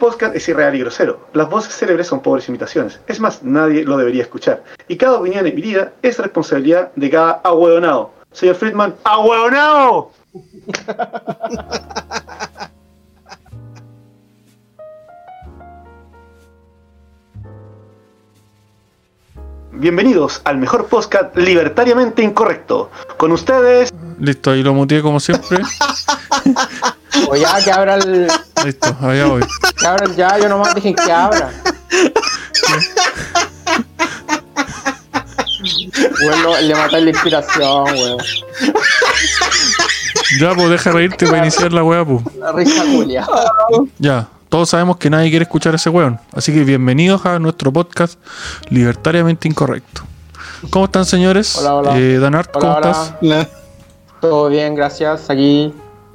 podcast es irreal y grosero. Las voces célebres son pobres imitaciones. Es más, nadie lo debería escuchar. Y cada opinión emitida es responsabilidad de cada ahueonado. Señor Friedman, ¡ahueonado! Bienvenidos al mejor podcast libertariamente incorrecto. Con ustedes, Listo, ahí lo muteé como siempre. O ya que abra el. Listo, allá voy. Que abra el ya, yo nomás dije que abra. Lo- le maté la inspiración, weón. Ya, pues deja reírte para iniciar la weá, pues. La risa Julia. Ya, todos sabemos que nadie quiere escuchar a ese weón. Así que bienvenidos a nuestro podcast Libertariamente Incorrecto. ¿Cómo están, señores? Hola, hola. Eh, Danart, Hola, ¿cómo hola. estás? Todo bien, gracias. Aquí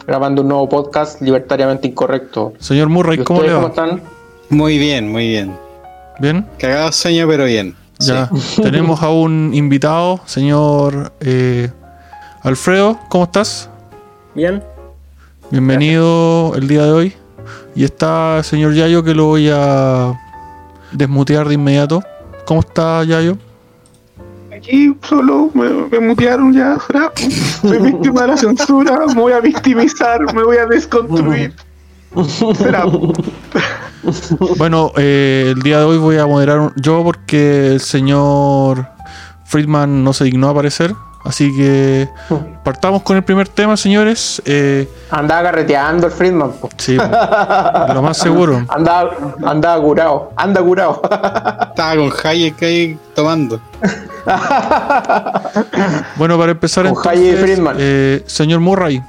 grabando un nuevo podcast libertariamente incorrecto. Señor ¿Y Murray, ¿cómo le va? cómo están? Muy bien, muy bien. ¿Bien? Cagado sueño, pero bien. Ya. Sí. Tenemos a un invitado, señor eh, Alfredo, ¿cómo estás? Bien. Bienvenido el día de hoy. Y está el señor Yayo que lo voy a desmutear de inmediato. ¿Cómo está Yayo? Aquí solo me, me mutearon ya. ¿será? Soy víctima de la censura. Me voy a victimizar, me voy a desconstruir. Será. Bueno, eh, el día de hoy voy a moderar yo porque el señor Friedman no se dignó a aparecer. Así que partamos con el primer tema, señores. Eh, Andaba carreteando el Friedman, po. sí, lo más seguro. Andaba, andaba curado. Anda curado. Estaba con Hayek ahí tomando. Bueno, para empezar, Con entonces, Friedman. eh, señor Murray,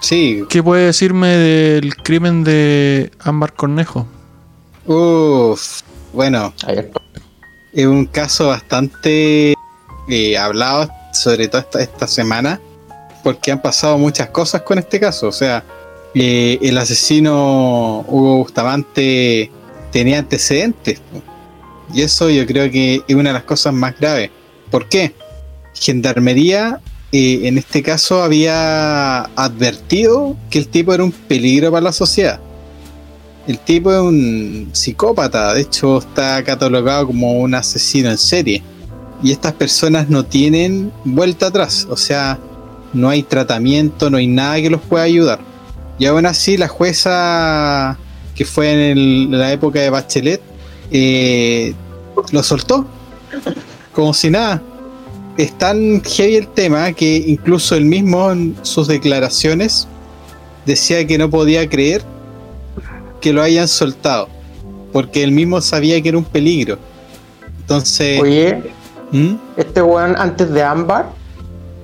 Sí. ¿qué puede decirme del crimen de Ámbar Cornejo? Uff. Bueno, es un caso bastante eh, hablado, sobre todo esta, semana, porque han pasado muchas cosas con este caso. O sea, eh, el asesino Hugo Bustamante tenía antecedentes. Y eso yo creo que es una de las cosas más graves. ¿Por qué? Gendarmería eh, en este caso había advertido que el tipo era un peligro para la sociedad. El tipo es un psicópata, de hecho está catalogado como un asesino en serie. Y estas personas no tienen vuelta atrás, o sea, no hay tratamiento, no hay nada que los pueda ayudar. Y aún así la jueza que fue en la época de Bachelet eh, lo soltó, como si nada. Es tan heavy el tema que incluso él mismo en sus declaraciones decía que no podía creer que lo hayan soltado, porque él mismo sabía que era un peligro. Entonces, Oye, ¿Mm? este weón antes de Ámbar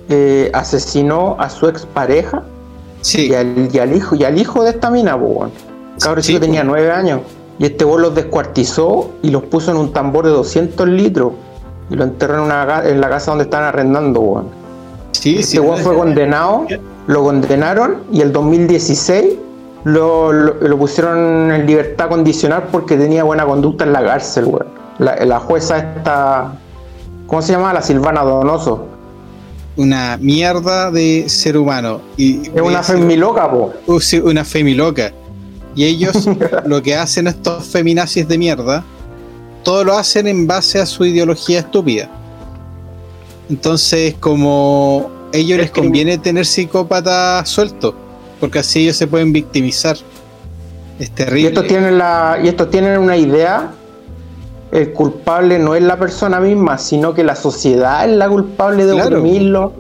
eh, asesinó a su expareja sí, y al, y al hijo y al hijo de esta mina, weón. Cabrón Sí, tenía nueve años. Y este weón los descuartizó y los puso en un tambor de 200 litros. Y lo enterró en, una, en la casa donde estaban arrendando, weón. sí, Este sí, weón fue condenado, lo condenaron y el 2016 lo, lo- lo pusieron en libertad condicional porque tenía buena conducta en la cárcel, weón. La, la jueza esta, ¿cómo se llama? La Silvana Donoso. una mierda de ser humano. Y Es una femiloca, po. Uh, una femiloca. Y ellos lo que hacen estos feminazis de mierda, todo lo hacen en base a su ideología estúpida. Entonces, como a ellos les conviene tener psicópatas sueltos, porque así ellos se pueden victimizar. Es Y terrible. estos tienen la, y estos tienen una idea. El culpable no es la persona misma, sino que la sociedad es la culpable de Claro. oprimirlo.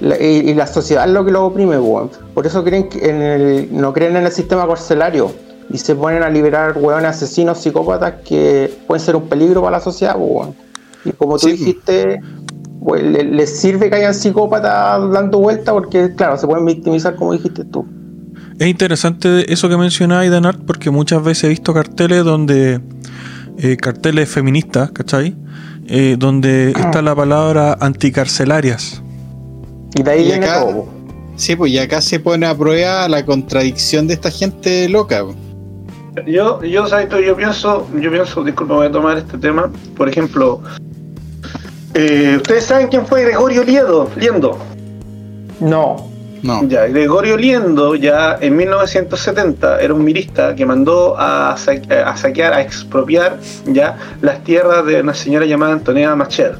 La- y, y la sociedad es lo que lo oprime, weón. Por eso creen que en el, no creen en el sistema carcelario. Y se ponen a liberar weones asesinos, psicópatas que pueden ser un peligro para la sociedad, weón. Y como tú Sí. dijiste, pues, le- les sirve que hayan psicópatas dando vuelta porque, claro, se pueden victimizar como dijiste tú. Es interesante eso que mencionaba Danart porque muchas veces he visto carteles donde eh, carteles feministas, ¿cachai? Eh, donde está la palabra anticarcelarias. Y de ahí Y viene acá- todo. Sí, pues y acá se pone a prueba la contradicción de esta gente loca. Yo, yo, yo pienso, yo pienso, disculpa, voy a tomar este tema. Por ejemplo, eh, ¿ustedes saben quién fue Gregorio Liedo? Liendo. No. No. Ya, Gregorio Liendo, ya en 1970, era un mirista que mandó a, sa- a saquear, a expropiar ya las tierras de una señora llamada Antonella Macher.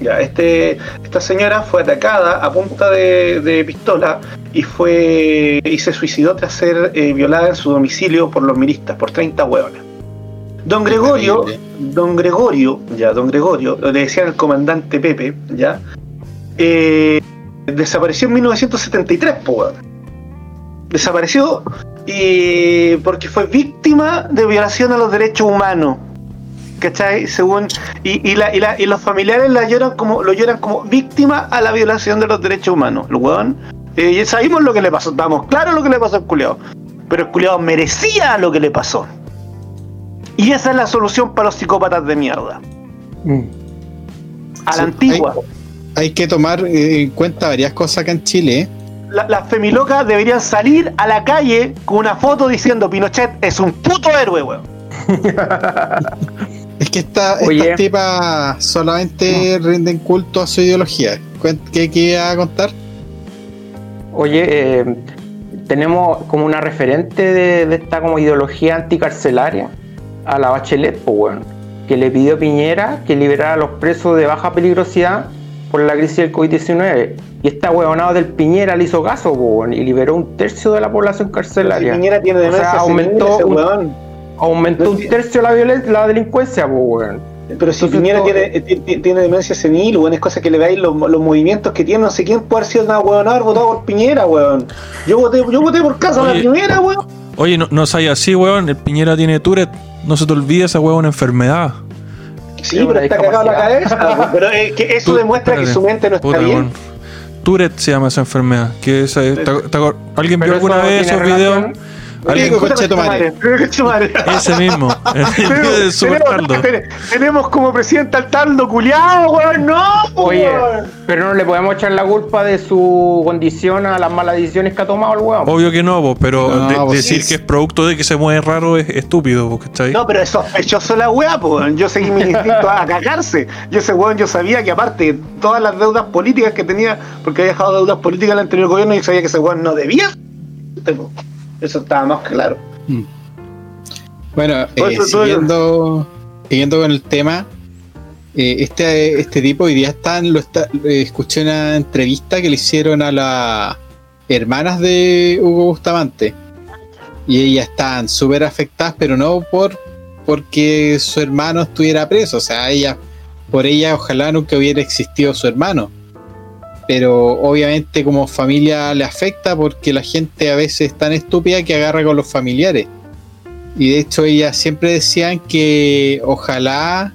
Ya, este, esta señora fue atacada a punta de, de pistola y fue y se suicidó tras ser eh, violada en su domicilio por los miristas, por 30 hueones. Don Gregorio, don Gregorio, ya, don Gregorio, le decían el comandante Pepe, ya, eh, desapareció en 1973, po, weón. Desapareció y porque fue víctima de violación a los derechos humanos. ¿Cachai? Según. Y, y, la- y la- y los familiares la lloran como, lo lloran como víctima a la violación de los derechos humanos. El weón. eh, sabemos lo que le pasó, estamos claros lo que le pasó al culiao. Pero el culiao merecía lo que le pasó. Y esa es la solución para los psicópatas de mierda. Mm. A la Sí, antigua. Hay que tomar eh, en cuenta varias cosas acá en Chile. ¿eh? la- las femilocas deberían salir a la calle con una foto diciendo Pinochet es un puto héroe, weón. Es que esta, estas tipas solamente rinden culto a su ideología. ¿Qué, qué iba a contar? Oye, eh, tenemos como una referente de, de esta como ideología anticarcelaria a la Bachelet, pues, weón, que le pidió a Piñera que liberara a los presos de baja peligrosidad por la crisis del COVID-19. Y esta huevonada del Piñera le hizo caso, weón, y liberó un tercio de la población Si carcelaria. Piñera tiene O demencia sea, senil, aumentó ese un-. Aumentó un tercio la, violen- la delincuencia, weón. Pero si Entonces, Piñera todo- tiene, eh, ti- ti- tiene demencia senil, weón, es cosa que le veáis los, los movimientos que tiene, no sé quién puede haber sido una weón haber votado por Piñera, weón. Yo voté, yo voté por casa la Oye. primera, weón. Oye, no, no seas así, weón. El Piñera tiene Tourette. No se te olvide esa weón enfermedad. Sí, pero está cagado la cabeza. Pero es que eso Tú- demuestra que su mente no está Puta, bien. Tourette se llama esa enfermedad. Que esa- ¿Alguien vio alguna vez esos videos? relación- ¿Alguien- tu madre. Madre. Ese mismo. El tenemos, Taldo. ten- tenemos como presidente al taldo culiado, weón. No, Oye, weón. pero no le podemos echar la culpa de su condición a las malas decisiones que ha tomado el weón. Obvio que no, po, pero No, de- pues decir sí. que es producto de que se mueve raro es estúpido, po, ¿cachai? No, pero es sospechoso la weá, weón. Yo seguí mi instinto a cagarse. Yo ese weón, yo sabía que aparte de todas las deudas políticas que tenía, porque había dejado deudas políticas en el anterior gobierno, yo sabía que ese weón no debía. Eso estaba más claro. Bueno, eh, siguiendo, siguiendo con el tema, eh, este, este tipo hoy día están, lo está, eh, escuché una entrevista que le hicieron a las hermanas de Hugo Bustamante y ellas están súper afectadas, pero no por porque su hermano estuviera preso, o sea, ella, por ella ojalá nunca hubiera existido su hermano. Pero obviamente como familia le afecta porque la gente a veces es tan estúpida que agarra con los familiares. Y de hecho ellas siempre decían que ojalá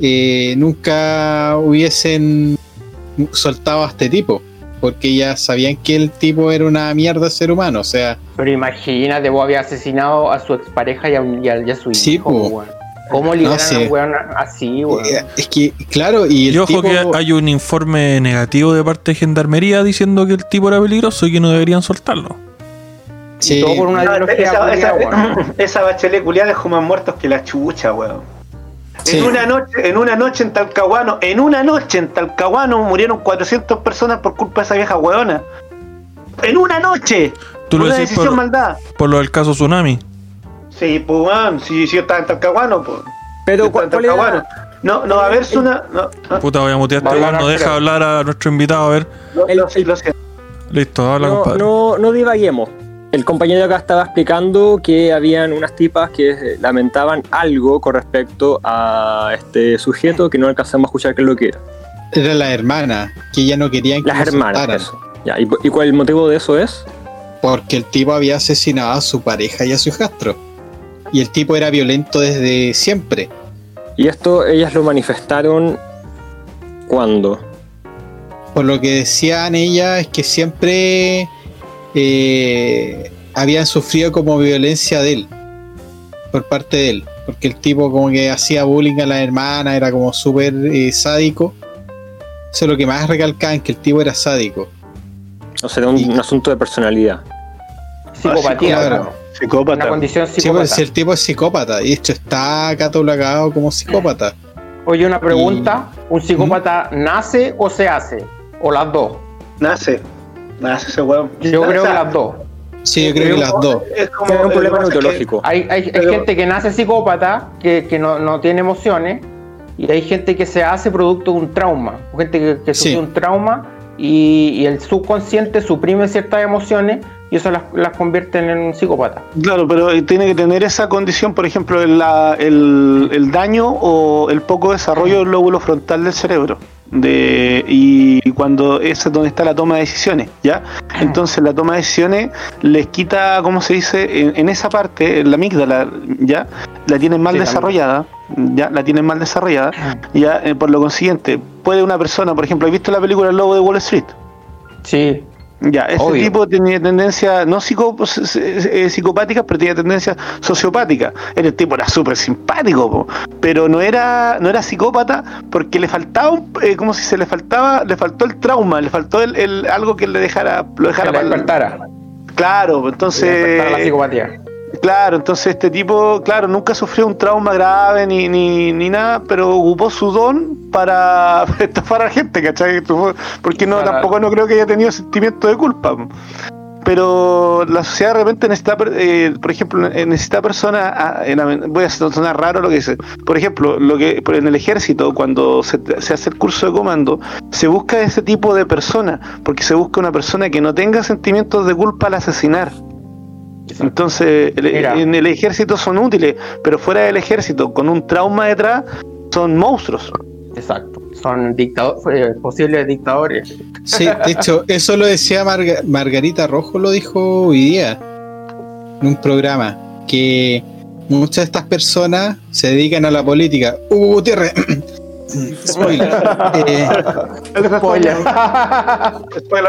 eh, nunca hubiesen soltado a este tipo, porque ellas sabían que el tipo era una mierda de ser humano, o sea, Pero imagínate, vos había asesinado a su expareja y a, y a- y a su Sí, hijo, po. weón. ¿Cómo liberan sí. a un weón así, weón? eh, es que, claro, y el Y ojo tipo, que hay un informe negativo de parte de Gendarmería diciendo que el tipo era peligroso y que no deberían soltarlo. sí, Y todo por una No, ideología esa, culiada, esa- weón. esa bachelet culiada dejó más muertos que la chucha, weón. sí. En una noche, en una noche en Talcahuano, en una noche en Talcahuano murieron 400 personas por culpa de esa vieja weona. En una noche. Tú lo una decís decisión por- maldad. Por lo del caso Tsunami. Sí, pues weón, si yo estaba en Talcahuano, pues. Pero ¿cuál, en cuál era? No, no va a haber una. No, no, Puta, voy a mutear este Va a weón, no deja hablar a nuestro invitado, a ver. no, El- lo- el- lo siento. Listo, habla, No, compadre. no, no divaguemos. El compañero acá estaba explicando que habían unas tipas que eh, lamentaban algo con respecto a este sujeto que no alcanzamos a escuchar qué es lo que era. era la hermana, que ella no querían que Las hermanas, eso. Ya, ¿y, ¿Y cuál el motivo de eso es? porque el tipo había asesinado a su pareja y a su hijastro. Y el tipo era violento desde siempre. Y esto ellas lo manifestaron cuando. Por lo que decían ellas es que siempre eh, habían sufrido como violencia de él, por parte de él, porque el tipo como que hacía bullying a la hermana, era como súper eh, sádico. Eso es lo que más recalcaban, que el tipo era sádico. O sea, era un, Y- un asunto de personalidad. Psicopatía, claro. Weón. Una Psicópata. condición Sí, psicópata. pues si el tipo es psicópata, y hecho está catalogado como psicópata. Oye, una pregunta. ¿Un psicópata nace o se hace? O las dos. Nace. Nah, ese weón. Yo creo que las dos. Sí, yo creo que las dos. Es como un problema neurológico. Hay, hay, hay Pero- gente que nace psicópata, que, que no, no tiene emociones, y hay gente que se hace producto de un trauma. Gente que, que Sí. sufre un trauma y, y el subconsciente suprime ciertas emociones y eso las, las convierte en un psicópata. Claro, pero tiene que tener esa condición, por ejemplo, el, la- el, el daño o el poco desarrollo del lóbulo frontal del cerebro. De, y cuando es donde está la toma de decisiones, ¿ya? Entonces la toma de decisiones les quita, ¿cómo se dice? En, en esa parte, en la amígdala, ¿ya? La tienen mal Sí, desarrollada, ¿ya? La tienen mal desarrollada, ¿ya? Eh, por lo consiguiente, puede una persona, por ejemplo, ¿has visto la película El Lobo de Wall Street? Sí, Ya, ese Obvio. tipo tenía tendencia, no psico, eh, psicopáticas, pero tenía tendencia sociopática. El tipo era súper simpático, po, pero no era no era psicópata porque le faltaba, un, eh, como si se le faltaba, le faltó el trauma, le faltó el, el- algo que le dejara, lo que dejara mal. despertara. Claro, que entonces, la psicopatía. Claro, entonces este tipo, claro, nunca sufrió un trauma grave ni, ni, ni nada, pero ocupó su don para estafar a la gente, ¿cachai? Porque no, Para- tampoco no creo que haya tenido sentimiento de culpa. Pero la sociedad de repente necesita, eh, por ejemplo, eh, necesita personas, ah, en la- voy a sonar raro lo que dice, por ejemplo, lo que en el ejército, cuando se, se hace el curso de comando, se busca ese tipo de persona, porque se busca una persona que no tenga sentimientos de culpa al asesinar. Entonces, Mira. en el ejército son útiles, pero fuera del ejército, con un trauma detrás, son monstruos. Exacto. Son dictado- eh, posibles dictadores. Sí, de hecho, eso lo decía Marga- Margarita Rojo, lo dijo hoy día en un programa, que muchas de estas personas se dedican a la política. Hugo Gutiérrez. Spoiler. Eh, Spoiler.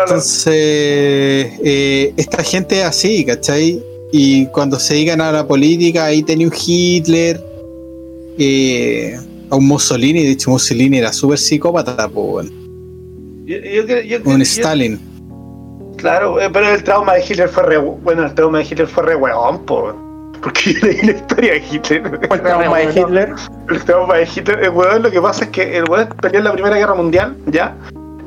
entonces, eh, esta gente es así, ¿cachai? Y cuando se dedican a la política, ahí tenía un Hitler, eh, a un Mussolini, de hecho Mussolini era súper psicópata. Yo- yo yo- un yo- Stalin. Claro, eh, pero el trauma de Hitler fue re. Bueno, el trauma de Hitler fue re weón. Porque yo leí la historia de Hitler. El trauma de Hitler. El trauma de Hitler, el weón, lo que pasa es que el weón peleó en la Primera Guerra Mundial, ¿ya?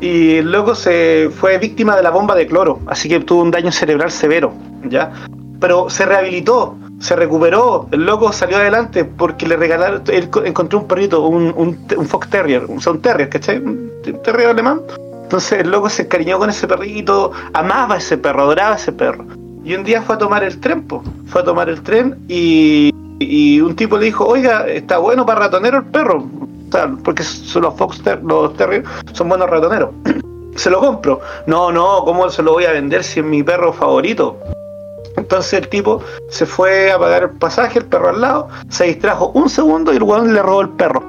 Y el loco se fue víctima de la bomba de cloro, así que tuvo un daño cerebral severo, ¿ya? Pero se rehabilitó, se recuperó, el loco salió adelante porque le regalaron, él co- encontró un perrito, un, un, un Fox Terrier, un Sound Terrier, ¿cachai? Un terrier alemán. Entonces el loco se encariñó con ese perrito, amaba a ese perro, adoraba a ese perro. Y un día fue a tomar el tren, po. fue a tomar el tren y, y un tipo le dijo, oiga, está bueno para ratonero el perro. O sea, porque son los Fox Ter- los Terrier son buenos ratoneros. se lo compro. No, no, ¿cómo se lo voy a vender si es mi perro favorito? Entonces el tipo se fue a pagar el pasaje, el perro al lado, se distrajo un segundo y el weón le robó el perro.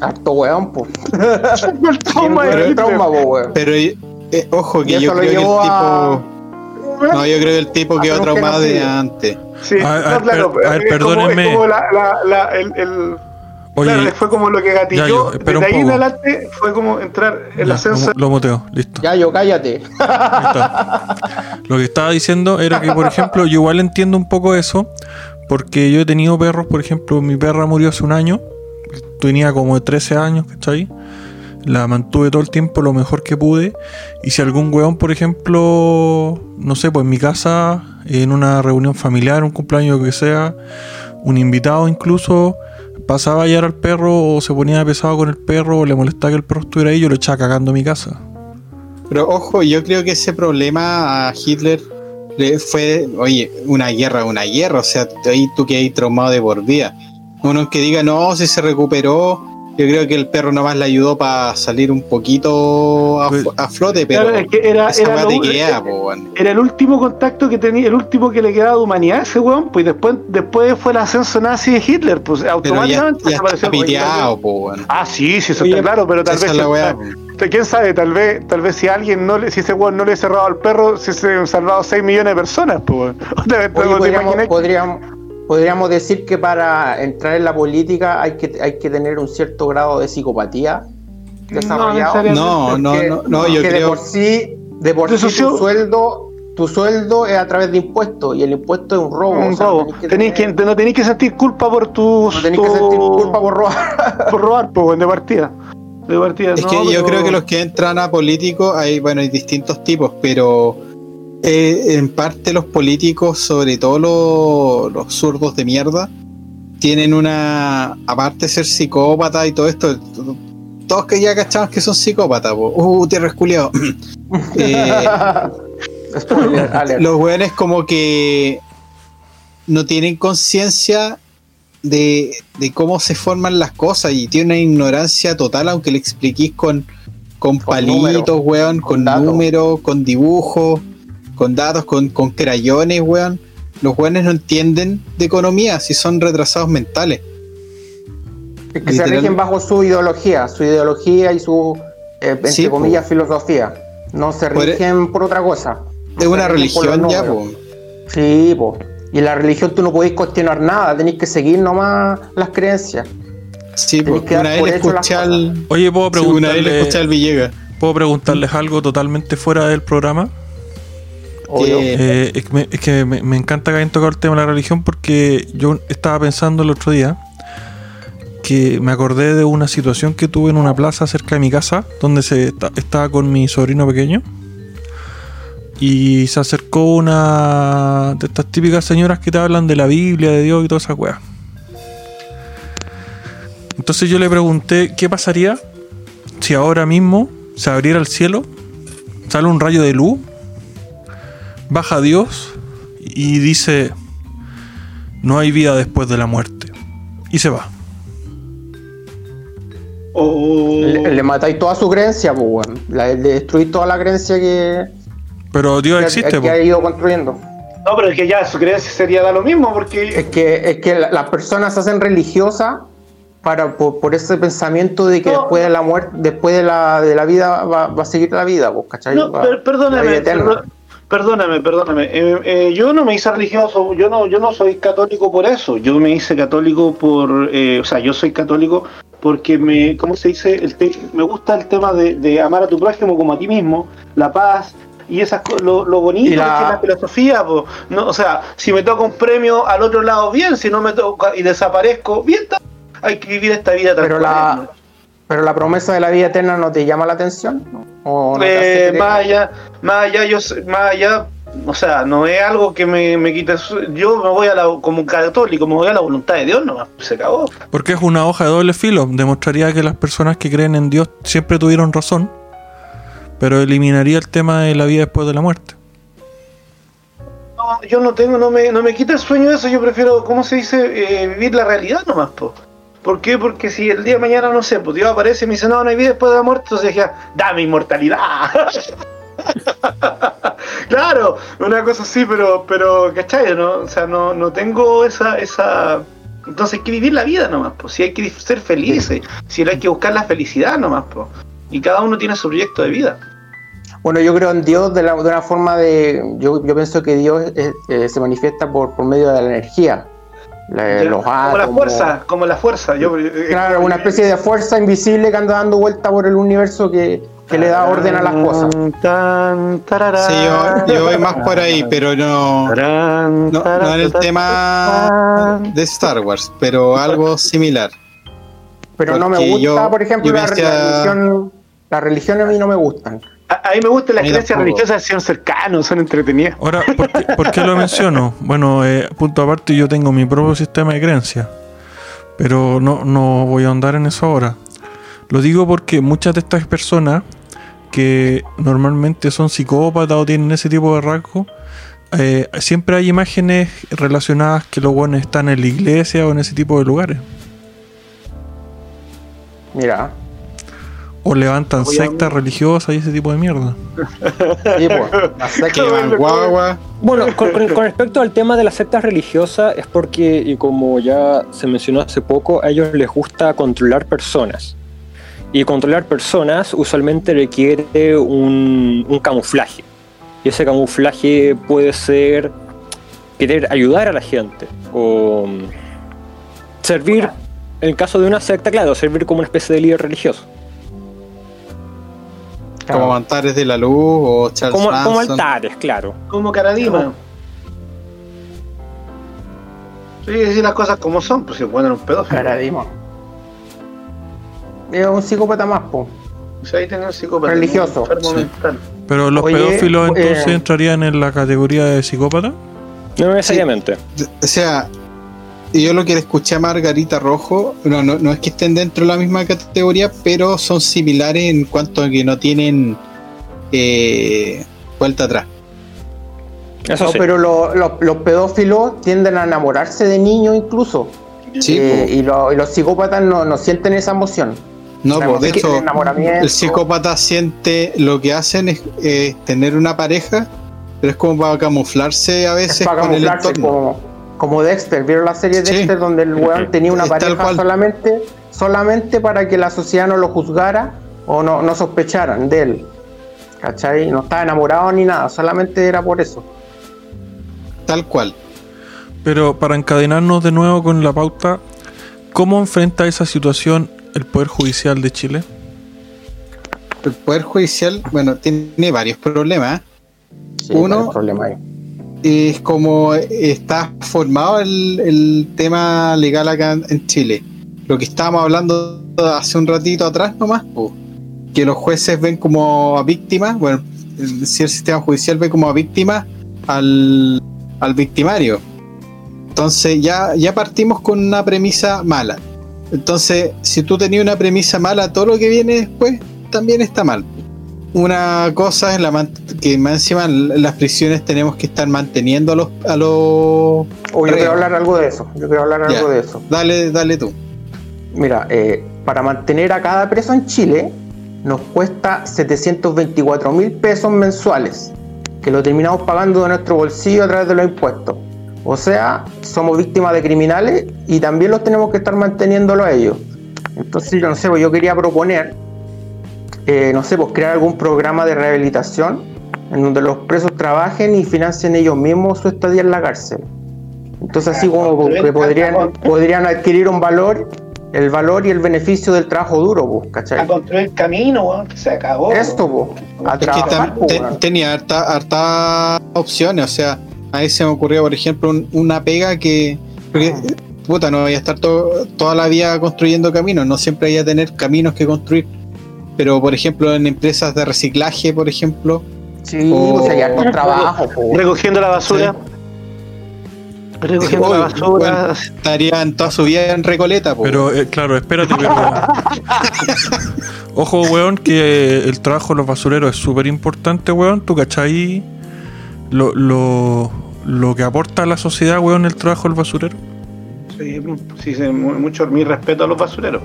Harto weón, po. el trauma el po, weón. Pero eh, ojo, Y que yo creo que el tipo. a- No, yo creo que el tipo a quedó traumado de antes. Sí, A- no, claro, a ver, es como- perdónenme. Es como la, la- la- el, el- Oye, claro, fue como lo que gatilló. Un ahí en adelante fue como entrar el ya, ascenso. lo, lo muteo, listo. Ya, yo cállate. Lo que estaba diciendo era que, por ejemplo, yo igual entiendo un poco eso, porque yo he tenido perros, por ejemplo, mi perra murió hace un año, tenía como 13 años, ¿cachai? La mantuve todo el tiempo lo mejor que pude. Y si algún weón, por ejemplo, no sé, pues en mi casa, en una reunión familiar, un cumpleaños, lo que sea, un invitado incluso, pasaba a hallar al perro o se ponía pesado con el perro o le molestaba que el perro estuviera ahí, yo lo echaba cagando mi casa. Pero ojo, yo creo que ese problema a Hitler le fue, oye, una guerra, una guerra. O sea, ahí tú que hay traumado de por vida. Uno que diga, no, si se recuperó. Yo creo que el perro nomás le ayudó para salir un poquito a, Pues- a flote, pero Claro, es que era, era, lo- queda, era el último contacto que tenía, el último que le quedaba de humanidad a ese weón, pues después, después fue el ascenso nazi de Hitler, pues Pero ya, automáticamente ya está piteado, po, weón. Ah, sí, sí, eso Oye, está claro, pero tal vez. es la weá, ¿Quién sabe? Tal vez, tal vez si alguien no le, si ese weón no le ha cerrado al perro, si se han salvado 6 millones de personas, pues weón. ¿Te, te- Oye, te podríamos, podríamos, podríamos decir que para entrar en la política hay que, hay que tener un cierto grado de psicopatía desarrollado. No, no, Porque- no, no, yo de creo. por sí, de por De sí tu sueldo, tu sueldo es a través de impuestos y el impuesto es un robo. Un o sea, robo. tenés que que, no tenéis que sentir culpa por tus. no tenés que sentir culpa por robar. por robar, pues, de partida. de partida. Es no, que yo pero- creo que los que entran a políticos, hay, bueno, hay distintos tipos, pero eh, en parte los políticos, sobre todo los, los zurdos de mierda, tienen una. Aparte de ser psicópata y todo esto, todos que ya cachamos que son psicópatas, po. uh, tierra eh, los weones como que no tienen conciencia de, de cómo se forman las cosas y tienen una ignorancia total, aunque le expliquís con, con, Con palitos, números, weón, con números, con dibujos, con datos, con, con crayones, weón. Los weones no entienden de economía si son retrasados mentales. Es que se rigen bajo su ideología, su ideología y su, eh, entre Sí, po. comillas, filosofía. No se e- rigen por otra cosa. No Es una religión ya, po. Sí, po. Y la religión tú no podéis cuestionar nada, tenéis que seguir nomás las creencias. Sí, Tenés po. que dar Una vez escuché al. Oye, ¿puedo sí, una vez escuché preguntarle, al Villegas. ¿puedo preguntarles algo totalmente fuera del programa? Obvio. Eh, Eh, es que, me, es que me- me encanta que hayan tocado el tema de la religión porque yo estaba pensando el otro día que me acordé de una situación que tuve en una plaza cerca de mi casa donde se esta- estaba con mi sobrino pequeño y se acercó una de estas típicas señoras que te hablan de la Biblia, de Dios y toda esa weá. Entonces yo le pregunté qué pasaría si ahora mismo se abriera el cielo, sale un rayo de luz baja Dios y dice, no hay vida después de la muerte. Y se va. Le, le matáis toda su creencia, pues, Le destruís toda la creencia que, Pero Dios que- existe, que ha ido construyendo. No, pero es que ya su creencia sería da lo mismo, porque Es que, es que la- las personas se hacen religiosas para, por, por ese pensamiento de que No. después de la muerte, después de la, de la vida va, va a seguir la vida, pues, ¿cachai? No, Va- per- la vida perdóname, perdóname. Eh, eh, yo no me hice religioso, yo no, yo no soy católico por eso. Yo me hice católico por, eh, o sea, yo soy católico porque me, ¿cómo se dice? El te- me gusta el tema de, de amar a tu prójimo como a ti mismo, la paz y esas lo, lo bonito la- que es la filosofía, po. no, o sea, si me toca un premio al otro lado bien, si no me toca y desaparezco bien, hay que vivir esta vida Pero. Pero la promesa de la vida eterna no te llama la atención. ¿no? ¿O no Eh, querer? más allá, más allá, yo, sé- más allá, o sea, no es algo que me, me quite. su- Yo me voy a la, como católico, me voy a la voluntad de Dios nomás, se acabó. Porque es una hoja de doble filo. Demostraría que las personas que creen en Dios siempre tuvieron razón. Pero eliminaría el tema de la vida después de la muerte. No, yo no tengo, no me, no me quita el sueño eso, yo prefiero, ¿cómo se dice? Eh, vivir la realidad nomás, po. ¿Por qué? Porque si el día de mañana, no sé, pues Dios aparece y me dice, no, no hay vida después de la muerte, entonces dije, dame inmortalidad. claro, una cosa así, pero, pero, ¿cachai? ¿no? O sea, no, no tengo esa, esa... Entonces hay que vivir la vida nomás, pues. Si hay que ser felices, si hay que buscar la felicidad nomás, pues. Y cada uno tiene su proyecto de vida. Bueno, yo creo en Dios de, la- de una forma de. Yo, yo pienso que Dios eh, se manifiesta por, por medio de la energía. La- Ya, los como la fuerza, como la fuerza. Yo, eh, Claro, una especie de fuerza invisible que anda dando vuelta por el universo que, que le da orden a las cosas. Tan, tararán, Sí, yo, yo voy más por ahí, pero no, no, no en el tema de Star Wars, pero algo similar. Pero no me gusta, yo- por ejemplo, la, pensé la religión. Las religiones a mí no me gustan. A, a mí me gustan las creencias religiosas, son cercanos, son entretenidas. Ahora, ¿por qué, por qué lo menciono? Bueno, eh, punto aparte, yo tengo mi propio sistema de creencias. Pero no, no voy a ahondar en eso ahora. Lo digo porque muchas de estas personas que normalmente son psicópatas o tienen ese tipo de rasgos, eh, siempre hay imágenes relacionadas que los buenos están en la iglesia o en ese tipo de lugares. Mira. O levantan sectas religiosas y ese tipo de mierda. Sí, pues, la secta. Que van guagua. Bueno, con, con- con respecto al tema de las sectas religiosas, es porque, y como ya se mencionó hace poco, a ellos les gusta controlar personas. Y controlar personas usualmente requiere un, un camuflaje. Y ese camuflaje puede ser querer ayudar a la gente. O mm, servir, en el caso de una secta, claro, servir como una especie de líder religioso. Como Mantares de la Luz o Charles Como, como Manson. altares, claro. Como Caradima. Sí, decir las cosas como son, pues si ponen un pedófilo. Caradima. es un psicópata más, po. O sea, ahí tenés un psicópata. Religioso. Sí. Pero los Oye, pedófilos eh, entonces entrarían en la categoría de psicópata. No necesariamente. O sea, yo lo que le escuché a Margarita Rojo, no, no, no es que estén dentro de la misma categoría, pero son similares en cuanto a que no tienen eh, vuelta atrás. Eso No, sí. pero lo- lo- los pedófilos tienden a enamorarse de niños incluso. Sí, Eh, y, lo- y los psicópatas no, no sienten esa emoción. no, pues de hecho, enamoramiento. el psicópata siente lo que hacen es eh, tener una pareja, pero es como para camuflarse a Es veces para con el camuflarse entorno. como, como Dexter. ¿Vieron la serie Sí. Dexter donde el weón tenía una pareja solamente, solamente para que la sociedad no lo juzgara o no, no sospecharan de él? ¿Cachai? No estaba enamorado ni nada, solamente era por eso. Tal cual. Pero para encadenarnos de nuevo con la pauta, ¿cómo enfrenta esa situación el Poder Judicial de Chile? El Poder Judicial, bueno, tiene varios problemas. Sí, Uno- no hay problema ahí. Es como está formado el, el tema legal acá en Chile. Lo que estábamos hablando hace un ratito atrás nomás, que los jueces ven como a víctimas, bueno, si el sistema judicial ve como a víctimas al, al victimario. Entonces ya, ya partimos con una premisa mala. Entonces, si tú tenías una premisa mala, todo lo que viene después también está mal. Una cosa es la man- que más encima en las prisiones tenemos que estar manteniendo a los... A los Oh, yo quiero hablar algo de eso. Yo quiero hablar Ya. algo de eso. dale, dale tú. Mira, eh, para mantener a cada preso en Chile nos cuesta 724 mil pesos mensuales, que lo terminamos pagando de nuestro bolsillo a través de los impuestos. O sea, somos víctimas de criminales y también los tenemos que estar manteniéndolo a ellos. Entonces, yo no sé, pues yo quería proponer, eh, no sé, pues crear algún programa de rehabilitación en donde los presos trabajen y financien ellos mismos su estadía en la cárcel. Entonces, así como que podrían, podrían adquirir un valor el valor y el beneficio del trabajo duro, pues, A ¿cachai? construir camino, weón, que se acabó. Esto, pues, a Es que trabajar, tam- pues, te- weón. tenía harta, harta opciones, o sea, a mí se me ocurrió, por ejemplo, un- una pega que... Porque, puta, no voy a estar to- toda la vida construyendo caminos, no siempre hay a tener caminos que construir. Pero, por ejemplo, en empresas de reciclaje, por ejemplo, Sí, o- trabajos, pues. Recogiendo la basura. Recogiendo la basura. bueno, estarían toda su vida en Recoleta, po. Pero, eh, claro, espérate, pero. Ojo, weón, que el trabajo de los basureros es súper importante, weón. ¿Tú cachai lo, lo, lo que aporta a la sociedad, weón, el trabajo del basurero? Sí, sí, sí, mu- mucho mi respeto a los basureros.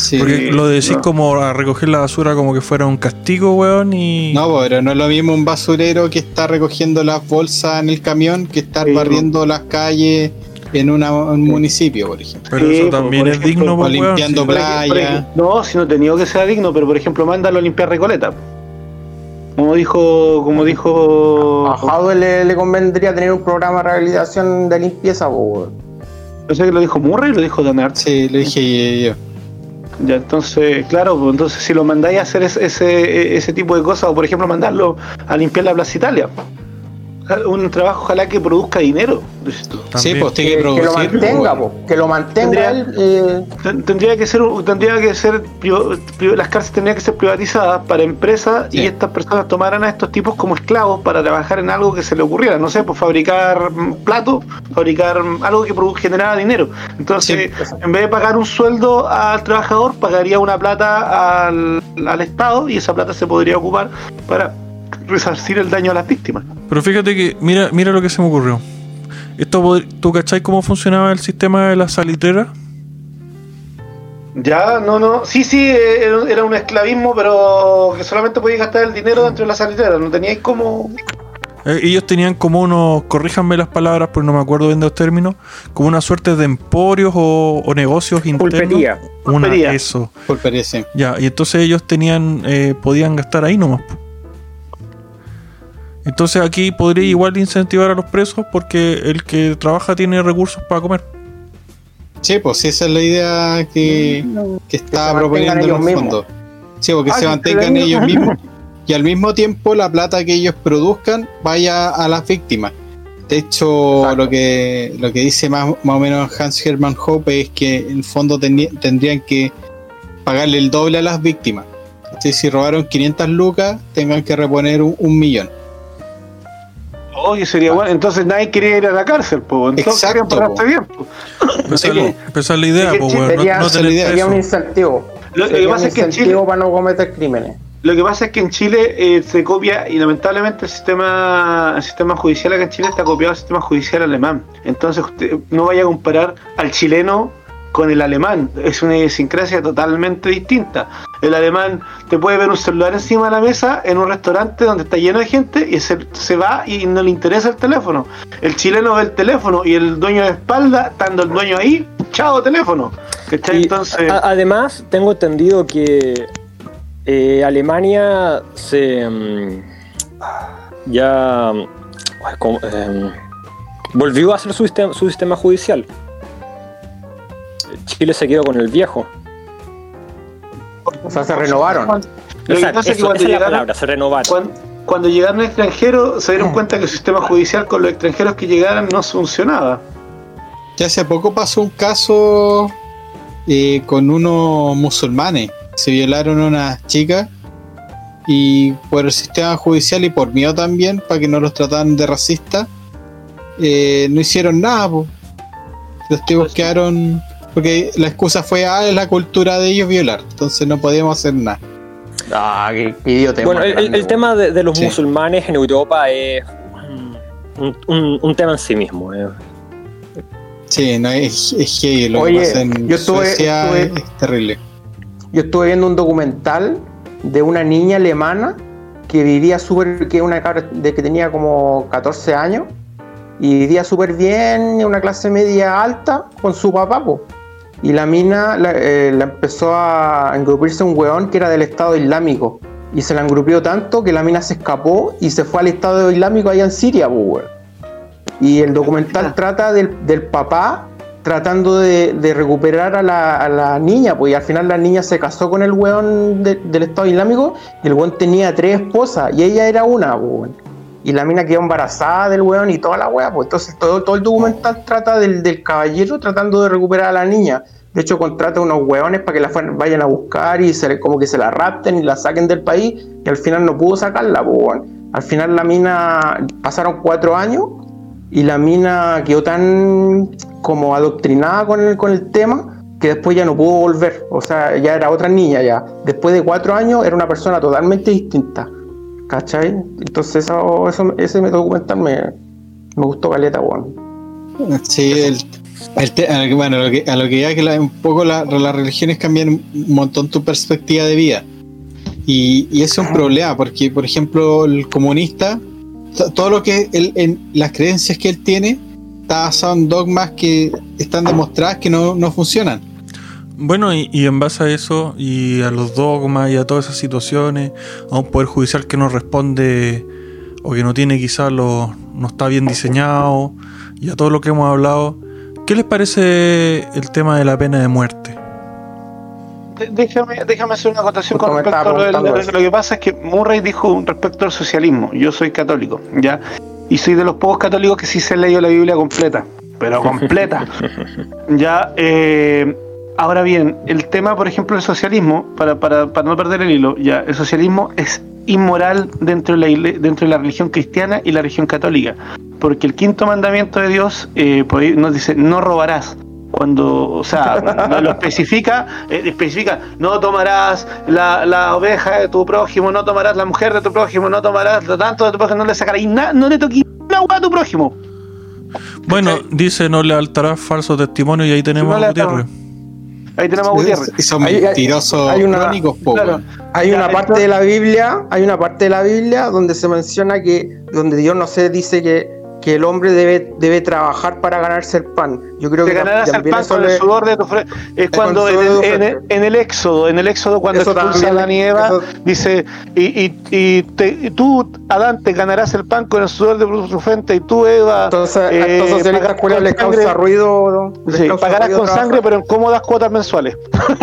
Sí. Porque lo decís no. como a recoger la basura como que fuera un castigo, weón, y. No, pero no es lo mismo un basurero que está recogiendo las bolsas en el camión que estar Sí, barriendo las calles en una- un municipio, por ejemplo. pero Sí, eso también es digno, o weón. limpiando sí. Playa. No, si no tenía que ser digno, pero por ejemplo, mándalo a limpiar Recoleta. Como dijo, como dijo, A Jadwe le, le convendría tener un programa de rehabilitación de limpieza, weón. no sé que lo dijo Murray, lo dijo Danart. Sí, le dije yo. Ya, entonces, claro, pues, entonces si lo mandáis a hacer ese, ese, ese tipo de cosas, o por ejemplo mandarlo a limpiar la Plaza Italia, un trabajo ojalá que produzca dinero. Sí, pues tiene que Que, que lo producir. mantenga, po, pues. Que lo mantenga Tendría- él. eh, Ten- Tendría que ser, tendría que ser, las cárceles tendrían que ser privatizadas para empresas Sí. y estas personas tomaran a estos tipos como esclavos para trabajar en algo que se le ocurriera, no sé, pues fabricar mm, platos, fabricar mm, algo que generara dinero. Entonces, en vez de pagar un sueldo al trabajador, pagaría una plata al, al Estado y esa plata se podría ocupar para resarcir el daño a las víctimas. Pero fíjate que, mira, mira lo que se me ocurrió. Esto, ¿Tú cachai cómo funcionaba el sistema de la salitrera? Ya, no, no. Sí, sí, eh, era un esclavismo, pero que solamente podías gastar el dinero dentro de la salitera. No teníais como. Eh, ellos tenían como unos, corríjanme las palabras porque no me acuerdo bien de los términos, como una suerte de emporios o, o negocios internos. Pulpería. Una, Pulpería. eso. Por perece. Ya, y entonces ellos tenían, eh, podían gastar ahí nomás. Entonces aquí podría igual incentivar a los presos porque el que trabaja tiene recursos para comer. Sí, pues sí, esa es la idea que, que está se proponiendo en mantengan el ellos fondo. Sí, porque Ah, se que mantengan ellos- ellos mismos y al mismo tiempo la plata que ellos produzcan vaya a las víctimas. De hecho, Exacto. lo que lo que dice más, más o menos Hans Hermann Hoppe es que en el fondo tendrían que pagarle el doble a las víctimas. ¿Cachai? Si robaron 500 lucas, tengan que reponer un, un millón. Oye, sería bueno. Entonces nadie quería ir a la cárcel, pues. Entonces Exacto, po. bien, po. Esa es la- esa es la idea, pues, weón. Sería- no sería- Sería un incentivo. Lo- lo que pasa un es que en Chile- para no cometer crímenes. Lo que pasa es que en Chile eh, se copia y lamentablemente el sistema, el sistema judicial acá en Chile está copiado al sistema judicial alemán. Entonces usted no vaya a comparar al chileno con el alemán. Es una idiosincrasia totalmente distinta. El alemán te puede ver un celular encima de la mesa en un restaurante donde está lleno de gente y se, se va y no le interesa el teléfono. El chileno ve el teléfono y el dueño de espalda, estando el dueño ahí, chao teléfono. ¿Cachai? Y Entonces... a- además, tengo entendido que eh, Alemania se. mm, ya. Em, volvió a hacer su sistema, su sistema judicial. Chile se quedó con el viejo. O sea, se renovaron. Lo que pasa es que cuando llegaron- palabra, se renovaron. Cuando, cuando llegaron extranjeros, se dieron cuenta que el sistema judicial con los extranjeros que llegaran no funcionaba. Ya hace poco pasó un caso eh, con unos musulmanes. Se violaron unas chicas y por el sistema judicial y por miedo también, para que no los trataran de racistas, eh, no hicieron nada. po. Los tipos quedaron... Porque la excusa fue, ah, es la cultura de ellos violar, entonces no podíamos hacer nada. Ah, qué, qué idiota. Bueno, el, el- grande, el tema de, de los Sí. musulmanes en Europa es un, un- un tema en sí mismo. eh. Sí, no, es, es heavy lo Oye, que pasa en yo estuve- Suecia estuve- es, es terrible. Yo estuve viendo un documental de una niña alemana que vivía súper, que una de que tenía como 14 años y vivía súper bien, en una clase media alta con su papá, po. Y la mina la, eh, la empezó a engrupirse un weón que era del Estado Islámico. Y se la engrupió tanto que la mina se escapó y se fue al Estado Islámico allá en Siria, po, weón. Y el documental trata del, del papá tratando de, de recuperar a la, a la niña, pues y al final la niña se casó con el weón de- del Estado Islámico y el weón tenía tres esposas y ella era una, pues, weón. Y la mina quedó embarazada del weón y toda la weá, pues entonces todo, todo el documental trata del, del caballero tratando de recuperar a la niña. De hecho, contrata unos weones para que la vayan a buscar y se como que se la rapten y la saquen del país y al final no pudo sacarla, pues. Al final la mina, pasaron cuatro años y la mina quedó tan como adoctrinada con el, con el tema que después ya no pudo volver. O sea, ya era otra niña ya. Después de cuatro años era una persona totalmente distinta. ¿Cachai? Entonces eso, eso- ese documental me, me gustó caleta, weón. Sí, el, el te- bueno, a lo que, a lo que ya que la- un poco la- las religiones cambian un montón tu perspectiva de vida. Y, y es un problema, porque, por ejemplo, el comunista, to- todo lo que él, en las creencias que él tiene, está basado en dogmas que están demostradas que no, no funcionan. Bueno, y, y en base a eso, y a los dogmas y a todas esas situaciones, a un poder judicial que no responde o que no tiene quizás lo, no está bien diseñado, y a todo lo que hemos hablado, ¿qué les parece el tema de la pena de muerte? De- Déjame, déjame hacer una acotación con respecto a lo, del- preguntando lo, que pasa es que Murray dijo respecto al socialismo. Yo soy católico, ¿ya? Y soy de los pocos católicos que sí se ha leído la Biblia completa, pero completa. ya, eh, ahora bien, el tema, por ejemplo, del socialismo, para, para, para no perder el hilo, ya, el socialismo es inmoral dentro de, la, dentro de la religión cristiana y la religión católica. Porque el quinto mandamiento de Dios eh, por ahí nos dice, no robarás. Cuando, o sea, no lo especifica, eh, especifica, no tomarás la, la oveja de tu prójimo, no tomarás la mujer de tu prójimo, no tomarás lo tanto de tu prójimo, no le sacarás nada, no le toques una hueá a tu prójimo. Bueno, dice no lealtarás falso testimonio y ahí tenemos No a. Gutiérrez. Ahí tenemos a Gutiérrez. Son Hay- hay- mentirosos hay una- crónicos, po, Claro. weón. Hay una parte de la Biblia, hay una parte de la Biblia donde se menciona que, donde Dios no sé, dice que, que el hombre debe, debe trabajar para ganarse el pan. Yo creo Te que ganarás el también pan con el sudor de tu frente. Es cuando en el en, el, en el éxodo, en el éxodo, cuando Eso expulsa a también, Adán y Eva, eso- dice, y, y, y, te- y tú, Adán, te ganarás el pan con el sudor de tu frente, y tú, Eva, Entonces, a eh, socialistas pagarás les con sangre- causa ruido. les Sí, causa pagarás ruido con trabajar. sangre, pero en cómodas cuotas mensuales.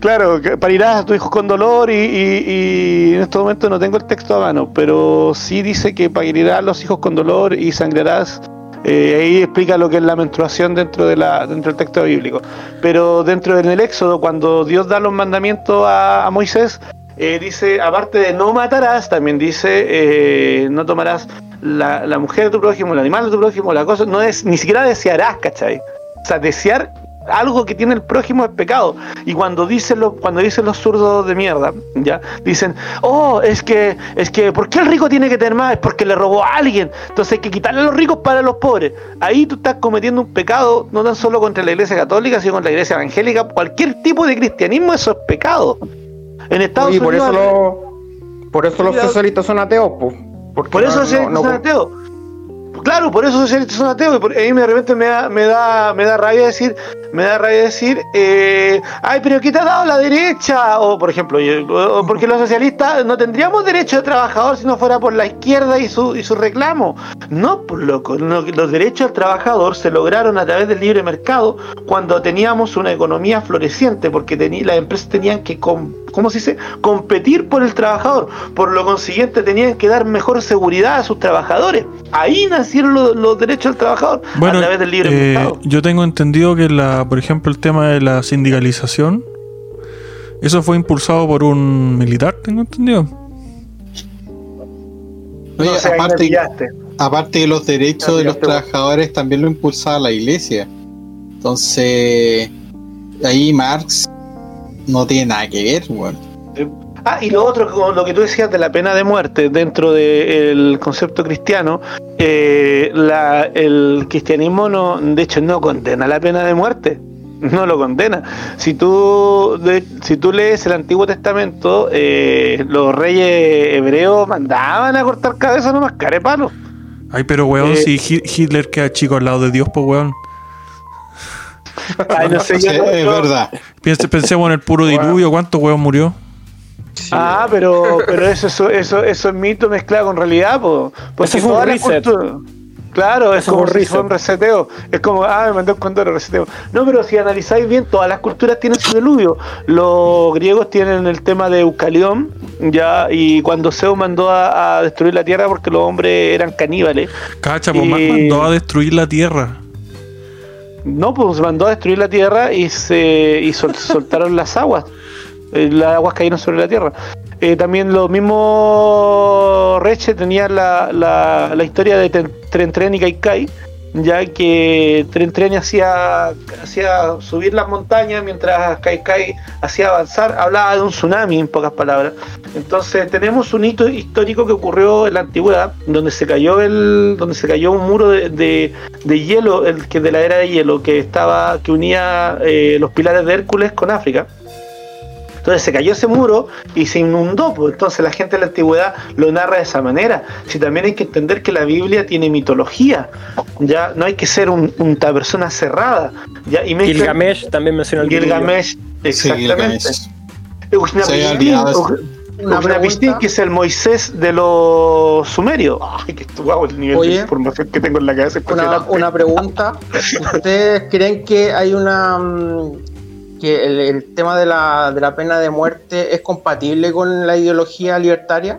claro, parirás a tu hijo con dolor y, y- y en este momento no tengo el texto a mano, pero sí dice que parirás a los hijos con dolor y sangrarás Eh, ahí explica lo que es la menstruación dentro, de la, dentro del texto bíblico. Pero dentro del Éxodo, cuando Dios da los mandamientos a, Moisés, eh, dice, aparte de no matarás, también dice, eh, no tomarás la, la mujer de tu prójimo, el animal de tu prójimo, la cosa, no es, ni siquiera desearás, ¿cachai? O sea, desear algo que tiene el prójimo es pecado. Y cuando dicen los, cuando dicen los zurdos de mierda, ya, dicen, oh, es que, es que, ¿por qué el rico tiene que tener más? Es porque le robó a alguien. Entonces hay que quitarle a los ricos para los pobres. Ahí tú estás cometiendo un pecado, no tan solo contra la iglesia católica, sino contra la iglesia evangélica. Cualquier tipo de cristianismo, eso es pecado. En Estados Y por Unidos. eso, lo- por eso los socialistas son ateos, po. Por eso no- son ateos. Claro, por eso socialistas son ateos. Y por, ahí de repente me da, me da, me da rabia decir, me da rabia decir, eh, ay, pero ¿qué te ha dado la derecha? O por ejemplo, porque los socialistas no tendríamos derecho de trabajador si no fuera por la izquierda y su, y su reclamo. No, por loco. los derechos del trabajador se lograron a través del libre mercado cuando teníamos una economía floreciente, porque las empresas tenían que, ¿cómo se dice? Competir por el trabajador. Por lo consiguiente, tenían que dar mejor seguridad a sus trabajadores. Ahí nacieron los, los derechos del trabajador Bueno, a través del libre eh, mercado. yo tengo entendido que, la, por ejemplo, el tema de la sindicalización, eso fue impulsado por un militar, tengo entendido. Oye, No sé, ahí me aparte, aparte de los derechos de los trabajadores, también lo impulsaba la iglesia. Entonces, ahí Marx no tiene nada que ver, weón. Ah, y lo otro, con lo que tú decías de la pena de muerte dentro del concepto cristiano, eh, la- el cristianismo no, de hecho no condena la pena de muerte, no lo condena. Si tú, de- si tú lees el Antiguo Testamento, eh, los reyes hebreos mandaban a cortar cabezas nomás, carepalo. Ay, pero weón, Eh, si Hi- Hitler queda chico al lado de Dios, pues weón. Ay, no sé, Sí, yo- es verdad. Pensemos en el puro diluvio, ¿cuántos weón murió? Ah, pero, pero eso, eso, eso, eso es mito mezclado con realidad, po. porque Eso fue un todas las reset. culturas- Claro, es como si un reseteo. Es como, ah, me mandé un cuento de reseteo. No, pero si analizáis bien, todas las culturas tienen su diluvio. Los griegos tienen el tema de Eucalión, ya, y cuando Zeus mandó a, a destruir la tierra porque los hombres eran caníbales. Cacha, pues Y- mandó a destruir la tierra. No, pues mandó a destruir la tierra y se y sol- soltaron las aguas. Eh, Las aguas cayeron sobre la tierra. Eh, también los mismos Reche tenían la, la, historia de Tren Tren y Kaikai, ya que Tren Tren hacía, hacía subir las montañas mientras Kaikai hacía avanzar, hablaba de un tsunami en pocas palabras. Entonces tenemos un hito histórico que ocurrió en la antigüedad, donde se cayó el, donde se cayó un muro de, de- de hielo, el que de la era de hielo, que estaba, que unía eh, los pilares de Hércules con África. Entonces se cayó ese muro y se inundó, pues entonces la gente de la antigüedad lo narra de esa manera. Si también hay que entender que la Biblia tiene mitología, ya no hay que ser un, una persona cerrada. Ya, y mezclan- Gilgamesh también menciona el Gilgamesh, Sí, exactamente. Gilgamesh. Una Uxnapistín, pregunta. que es el Moisés de los sumerios. Ay, que guau, el nivel Oye. de información que tengo en la cabeza. es Una, impresionante. una pregunta. ¿Ustedes creen que hay una mm, que el, el tema de la, de la pena de muerte es compatible con la ideología libertaria?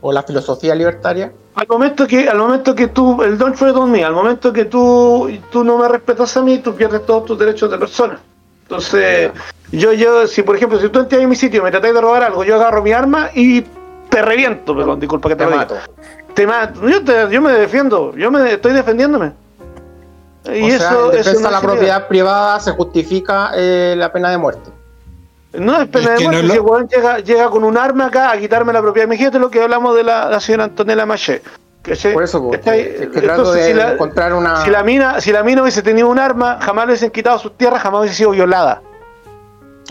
¿O la filosofía libertaria? Al momento que, al momento que tú, el don't tread on me, al momento que tú, tú no me respetas a mí, tú pierdes todos tus derechos de persona. Entonces, yo, yo, si por ejemplo, si tú entras en mi sitio y me tratáis de robar algo, yo agarro mi arma y te reviento, perdón, disculpa que te, Te mato. Te mato. Yo, te- yo me defiendo, yo me estoy defendiéndome. Y o eso, sea, en defensa eso no de la propiedad privada se justifica eh, la pena de muerte. No es pena Es de que no muerte, es lo- si el weón llega, llega con un arma acá a quitarme la propiedad. Imagínate lo que hablamos de la, la señora Antonella Maché. ¿cachai? Por eso, pues, ¿Cachai? es que trato Entonces, de si la- encontrar una. Si la mina, si la mina hubiese tenido un arma, jamás le hubiesen quitado sus tierras, jamás hubiese sido violada.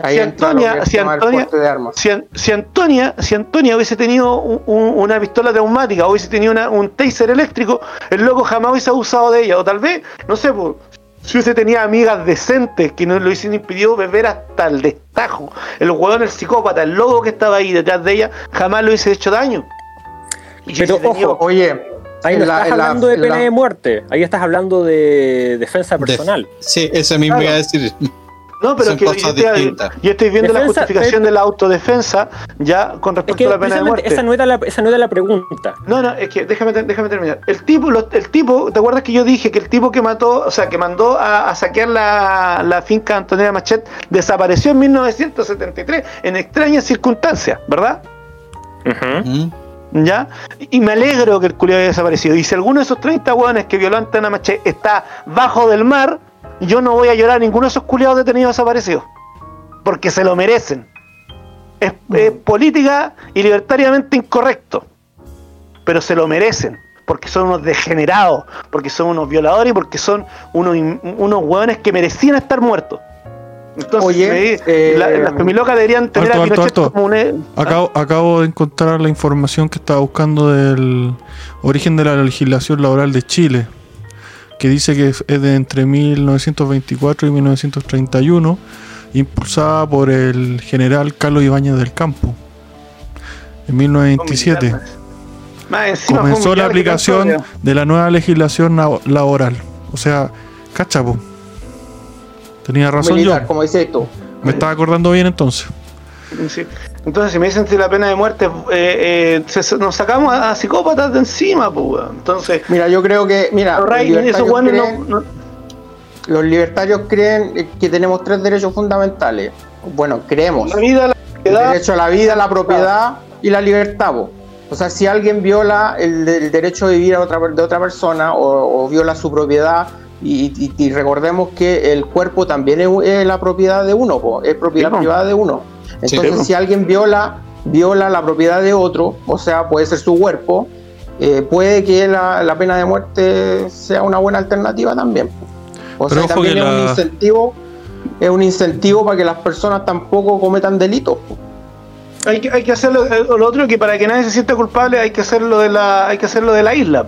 Ahí si Antonia- si Antonia- porte de armas. Si, si Antonia, si Antonia hubiese tenido un- un- una pistola traumática o hubiese tenido una- un taser eléctrico, el loco jamás hubiese abusado de ella. O tal vez, no sé, pues, si hubiese tenido amigas decentes que no lo hubiesen impedido beber hasta el destajo. El huevón, el psicópata, el loco que estaba ahí detrás de ella, jamás le hubiese hecho daño. Y Pero tenido- ojo, Oye, Ahí no la- estás la- hablando de en pena la- de muerte, ahí estás hablando de defensa De- personal. Sí, eso mismo Claro. iba a decir. No, pero son que yo estoy, yo estoy viendo la justificación de la autodefensa ya con Es respecto que a la pena de muerte. esa no, era la, esa no era la pregunta. No, no, es que déjame, déjame terminar. El tipo, lo- el tipo, ¿te acuerdas que yo dije que el tipo que mató, o sea, que mandó a, a saquear la, la finca Antonella Machet desapareció en 1973 en extrañas circunstancias, ¿verdad? ¿Mm? ¿Ya? Y me alegro que el culiado haya desaparecido. Y si alguno de esos 30 hueones que violó a Antonella Machet está bajo del mar, yo no voy a llorar a ninguno de esos culiados detenidos desaparecidos. Porque se lo merecen. Es, es política y libertariamente incorrecto. Pero se lo merecen. Porque son unos degenerados. Porque son unos violadores y porque son unos, unos hueones que merecían estar muertos. Entonces, Oye, eh, la- las femilocas deberían tener Alto, a alto, Pinochet alto. como un... e- Acabo, acabo de encontrar la información que estaba buscando del origen de la legislación laboral de Chile, que dice que es de entre 1924 y 1931, impulsada por el general Carlos Ibáñez del Campo. En 1927 Más encima fue un comenzó la aplicación de la nueva legislación laboral. O sea, cachapo. Tenía razón militar, yo. como dices tú. Me estaba acordando bien entonces. Sí. Entonces, si me dicen que la pena de muerte, eh, eh, nos sacamos a, a psicópatas de encima, pues. weón. Entonces, Mira, yo creo que, mira, los libertarios, creen, no, no- los libertarios creen que tenemos tres derechos fundamentales. Bueno, creemos. la vida, la El propiedad, derecho a la vida, la propiedad y la libertad. po. O sea, si alguien viola el, el derecho de vivir a otra, de otra persona o, o viola su propiedad, y, y- y recordemos que el cuerpo también es, es la propiedad de uno, po, es propiedad privada de uno. Entonces, si alguien viola, viola la propiedad de otro, o sea, puede ser su cuerpo, eh, puede que la, la pena de muerte sea una buena alternativa también. O Pero sea, también es un incentivo, es un incentivo para que las personas tampoco cometan delitos. hay, que, hay que hacerlo. eh, lo otro que para que nadie se sienta culpable, hay que hacerlo de la, hay que hacerlo de la isla,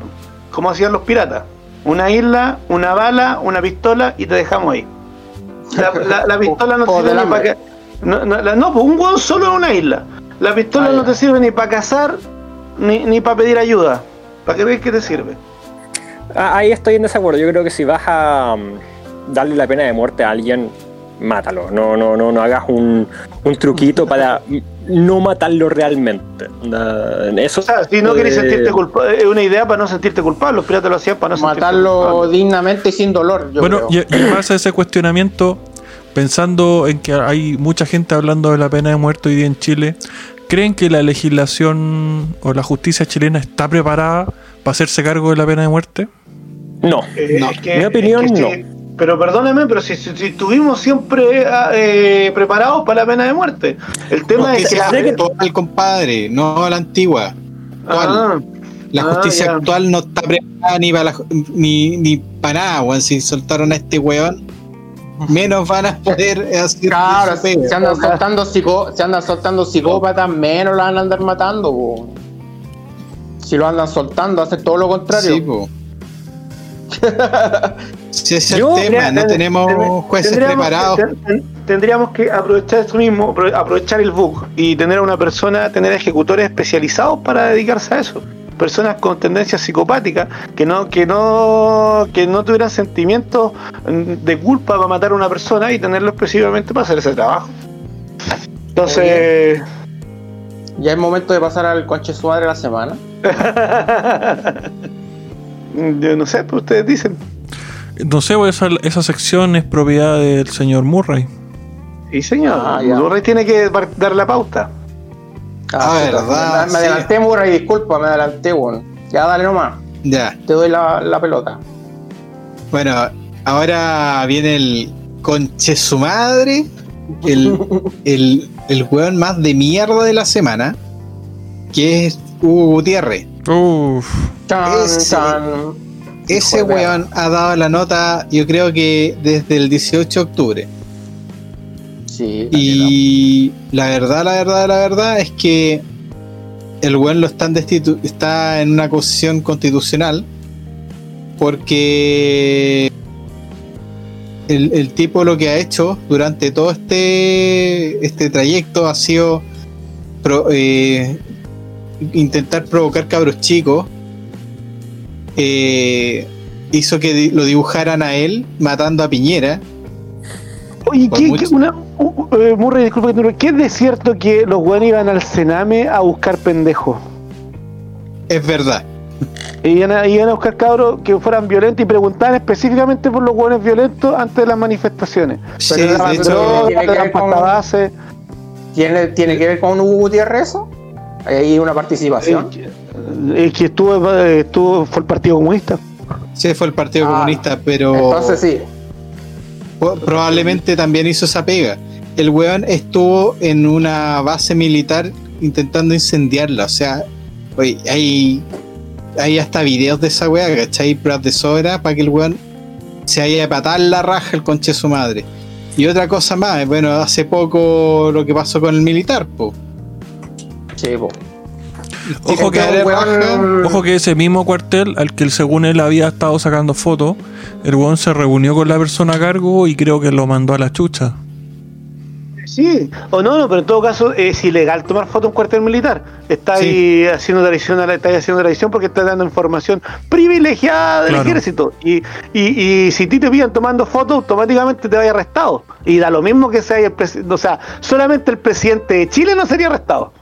como hacían los piratas. Una isla, una bala, una pistola y te dejamos ahí. La, la- la pistola no sirve para que. No, no, la- no, pues un hueón solo en una isla. La pistola no te sirve ni para cazar ni, ni para pedir ayuda. ¿Para qué ves que te sirve? Ah, Ahí estoy en desacuerdo. Yo creo que si vas a mm, darle la pena de muerte a alguien, mátalo. No, no, no, no hagas un, un truquito para no matarlo realmente. Eso, O sea, si no querés eh, sentirte culpable, es una idea para no sentirte culpable. Los piratas lo hacían para no sentirte matarlo culpable. dignamente y sin dolor. Yo bueno, creo. y en base a ese cuestionamiento, pensando en que hay mucha gente hablando de la pena de muerte hoy día en Chile, ¿creen que la legislación o la justicia chilena está preparada para hacerse cargo de la pena de muerte? No. Eh, No. es que- Mi opinión, es que sí. Pero perdóname, pero si, si, si estuvimos siempre ah, eh, preparados para la pena de muerte. El tema es que. que- actual, compadre, no la antigua. Actual. Ah, la ah, justicia actual no está preparada ni para la ni, ni para nada, weón. Si soltaron a este weón, menos van a poder hacer Claro, pega. se andan soltando psicó, se andan soltando psicópatas, menos la van a andar matando, po. Si lo andan soltando, hace todo lo contrario. Sí, po. Si ese es Yo, el tema, Mira, no ten- tenemos ten- jueces tendríamos preparados. tendríamos que aprovechar eso mismo, apro- aprovechar el bug y tener a una persona, tener ejecutores especializados para dedicarse a eso. Personas con tendencias psicopáticas que no, que no, que no tuvieran sentimientos de culpa para matar a una persona y tenerlo exclusivamente para hacer ese trabajo. Entonces, Ya es momento de pasar al conche su madre de la semana. yo no sé, pero ustedes dicen. No sé, pues, esa, esa sección es propiedad del señor Murray. Y señor, Ah. Murray tiene que dar la pauta. Ah, puta, verdad, Me, me sí. adelanté, Murray, disculpa, me adelanté, weón. Ya dale nomás, Ya. te doy la, la pelota. Bueno, ahora viene el conche su madre, el, el, el weón más de mierda de la semana, que es Hugo Gutiérrez. Uf, Chan, Ese- chan. Ese weón ha dado la nota, yo creo que desde el 18 de octubre. Sí, Y la verdad, la verdad, la verdad es que el weón lo están está en una acusación constitucional porque el, el tipo lo que ha hecho durante todo este, este trayecto ha sido pro- eh, intentar provocar cabros chicos. Eh, hizo que di- lo dibujaran a él matando a Piñera. Oye, ¿qué, mucho- qué- una, uh, eh, Murray, disculpa que te ¿qué es de cierto que los weones iban al Sename a buscar pendejos? Es verdad. Iban a, iban a buscar cabros que fueran violentos y preguntaban específicamente por los hueones violentos antes de las manifestaciones. Sí, Pero de hecho, tiene que con- base. ¿Tiene, ¿Tiene que ver con Hugo Gutiérrez eso? Ahí hay una participación. Que estuvo, eh, estuvo, fue el Partido Comunista. Sí, fue el Partido Ah, Comunista, pero Entonces sí. Probablemente también hizo esa pega. El weón estuvo en una base militar intentando incendiarla. O sea, hay, hasta videos de esa weá, ¿cachai? Pruebas de sobra para que el weón se haya patar la raja el conche de su madre. Y otra cosa más, bueno, hace poco lo que pasó con el militar, po. Sí, po. Ojo que, ojo que ese mismo cuartel al que según él había estado sacando fotos, el weón se reunió con la persona a cargo y creo que lo mandó a la chucha. Sí, o no, no, pero en todo caso es ilegal tomar foto en un cuartel militar. Está ahí haciendo traición a la, está ahí haciendo traición porque está dando información privilegiada del Claro. ejército. Y, y, y si a ti te pillan tomando fotos, automáticamente te vaya arrestado. Y da lo mismo que sea el presidente, o sea, solamente el presidente de Chile no sería arrestado.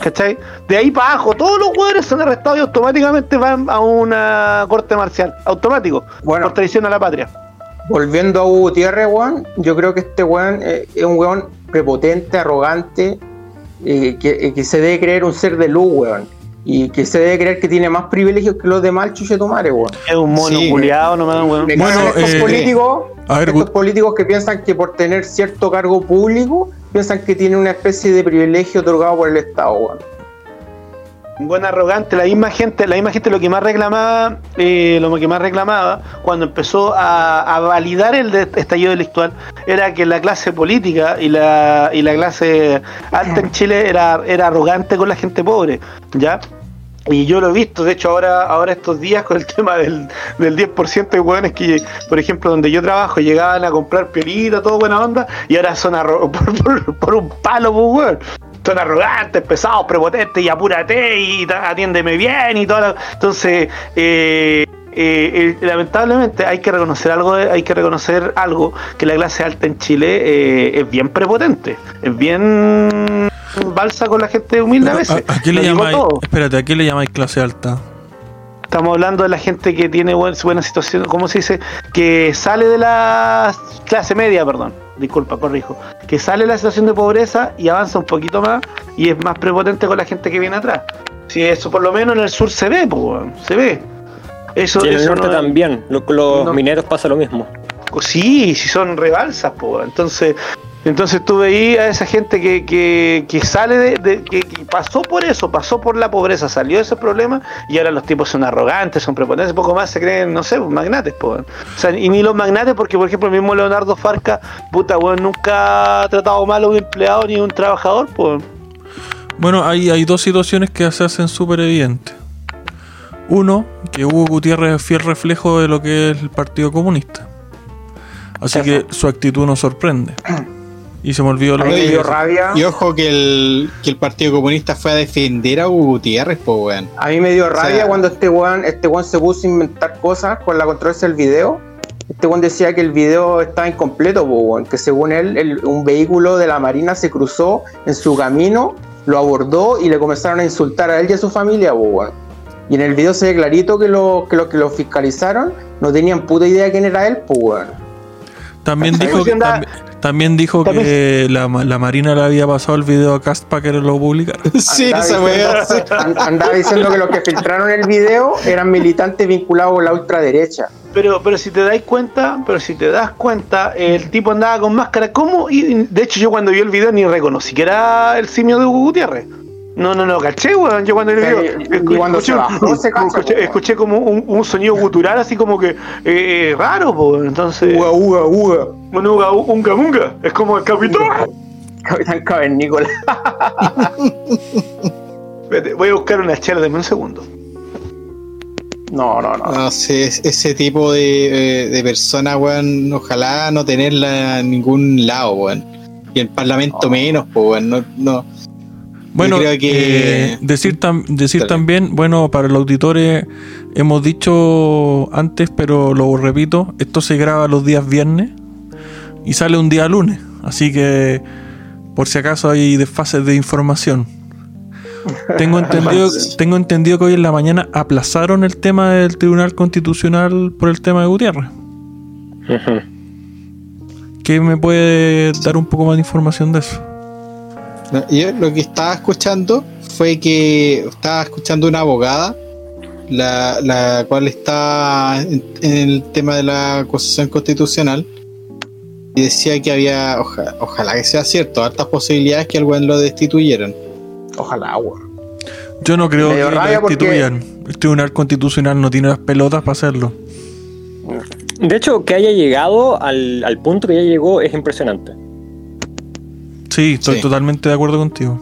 ¿Cachai? De ahí para abajo, todos los hueones son arrestados y automáticamente van a una corte marcial. Automático. Bueno. Por traición a la patria. Volviendo a Hugo Gutiérrez, weón, yo creo que este weón eh, es un weón prepotente, arrogante, eh, que, eh, que se debe creer un ser de luz, weón. Y que se debe creer que tiene más privilegios que los demás, chuche tu madre, weón. Es un mono Sí. culiado nomás, weón. Me Bueno, estos eh, políticos, a ver, estos políticos que piensan que por tener cierto cargo público, piensan que tienen una especie de privilegio otorgado por el Estado, weón. Un buen arrogante, la misma gente, la misma gente lo que más reclamaba, eh, lo que más reclamaba cuando empezó a, a validar el estallido delictual era que la clase política y la, y la clase alta en Chile era, era arrogante con la gente pobre, ¿ya? Y yo lo he visto, de hecho ahora, ahora estos días con el tema del, del 10% de hueones que, por ejemplo, donde yo trabajo, llegaban a comprar piolita, todo buena onda, y ahora son por, por- por un palo, pues, weón. Son arrogantes, pesados, prepotentes, y apúrate, y atiéndeme bien, y todo. Entonces, eh, eh, lamentablemente hay que reconocer algo, hay que reconocer algo, que la clase alta en Chile eh, es bien prepotente, es bien balsa con la gente humilde a veces. ¿A, a qué le llamáis? todo. Espérate, ¿a qué le llamáis clase alta? Estamos hablando de la gente que tiene buen- buena situación, ¿cómo se dice? Que sale de la clase media, perdón, disculpa, corrijo. Que sale de la situación de pobreza y avanza un poquito más y es más prepotente con la gente que viene atrás. Si eso por lo menos en el sur se ve, pues, se ve. Eso, Y en el eso norte no- también, los no- mineros pasa lo mismo. Sí, si son rebalsas, pues. Entonces, entonces tú veías a esa gente que, que, que sale de, de- que, que pasó por eso, pasó por la pobreza, salió de ese problema y ahora los tipos son arrogantes, son prepotentes, poco más se creen, no sé, magnates, pues. O sea, y ni los magnates, porque por ejemplo el mismo Leonardo Farca, puta, weón, nunca ha tratado mal a un empleado ni a un trabajador, pues. Bueno, hay, hay dos situaciones que se hacen súper evidentes. Uno, que Hugo Gutiérrez es fiel reflejo de lo que es el Partido Comunista. Así que su actitud nos sorprende. Y se me olvidó lo que dio rabia. Y ojo que el, que el Partido Comunista fue a defender a Hugo Gutiérrez, pues weón. A mí me dio rabia sea- cuando este weón, este weón se puso a inventar cosas con la controversia del video. Este weón decía que el video estaba incompleto, po, weón, que según él, el- un vehículo de la Marina se cruzó en su camino, lo abordó y le comenzaron a insultar a él y a su familia, po, weón. Y en el video se ve clarito que los que, lo, que lo fiscalizaron no tenían puta idea de quién era él, pues weón. También ¿Sabes dijo, que, onda? Tambi- también dijo que la, ma- la Marina le había pasado el video a Cast para que lo publicara. Sí, Andaba esa weá. Andaba diciendo que los que filtraron el video eran militantes vinculados con la ultraderecha. Pero, pero si te dais cuenta, pero si te das cuenta, el tipo andaba con máscara. ¿Cómo? Y de hecho, yo cuando vi el video ni reconocí que era el simio de Hugo Gutiérrez. No, no, no, caché, weón. Yo cuando se cacha, escuché, como un, un sonido gutural, así como que eh, eh, raro, pues. Entonces. Uga, uga, uga. Un uga, unga, unga. Es como el capitán. Capitán Cavernícola. Espérate, voy a buscar una chela, dame un segundo. No, no, no. No sé, es- ese tipo de, eh, de persona, weón, ojalá no tenerla en ningún lado, weón. Y el Parlamento menos, pues, weón. No, no. Bueno, creo que- eh, decir, tam- decir Dale. también, bueno, para los auditores hemos dicho antes, pero lo repito, esto se graba los días viernes y sale un día lunes. Así que, por si acaso hay desfases de información. Tengo entendido, tengo entendido que hoy en la mañana aplazaron el tema del Tribunal Constitucional por el tema de Gutiérrez. ¿Qué me puede dar un poco más de información de eso? No, Yo lo que estaba escuchando fue que estaba escuchando una abogada, la, la cual está en, en el tema de la acusación constitucional, y decía que había, oja- ojalá que sea cierto, altas posibilidades que al buen lo destituyeran. Ojalá, weón. Yo no creo que lo rabia porque- destituyan. El Tribunal Constitucional no tiene las pelotas para hacerlo. De hecho, que haya llegado al, al punto que ya llegó es impresionante. Sí, estoy Sí. totalmente de acuerdo contigo.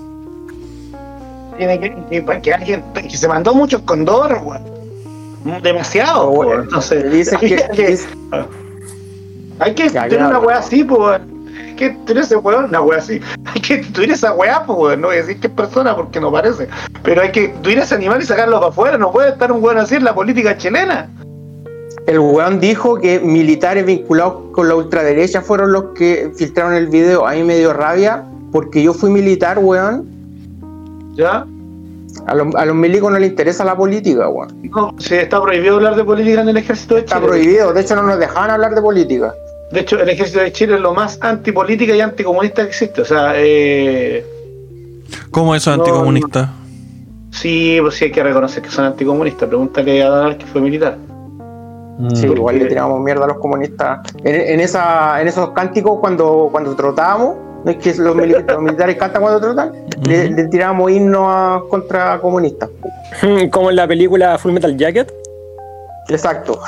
Tiene que, que, que alguien que se mandó muchos condores, weón. Demasiado, weón. Entonces, Dice hay que, que, dice- hay que Ya, tener ya, una weón. weá así, pues, weón. Hay que tener ese weón, una weá así. Hay que tuir esa weá, pues, weón. No voy a decir que es persona porque no parece. Pero hay que tuir ese animal y sacarlo para afuera. No puede estar un weón así en la política chilena. El weón dijo que militares vinculados con la ultraderecha fueron los que filtraron el video. A mí me dio rabia porque yo fui militar, weón. ¿Ya? A los, a los milicos no les interesa la política, weón. No, sí, está prohibido hablar de política en el ejército de Está Chile. prohibido. De hecho, no nos dejaban hablar de política. De hecho, el ejército de Chile es lo más antipolítica y anticomunista que existe. O sea, eh, ¿Cómo eso es No, anticomunista? sí, pues sí hay que reconocer que son anticomunistas. Pregúntale a Donald que fue militar. Sí, Mm. igual le tiramos mierda a los comunistas. En, en esa, en esos cánticos, cuando, cuando trotábamos, no es que los, mili- los militares cantan cuando trotan, le, le tirábamos himnos a- contra comunistas. Como en la película Full Metal Jacket. Exacto.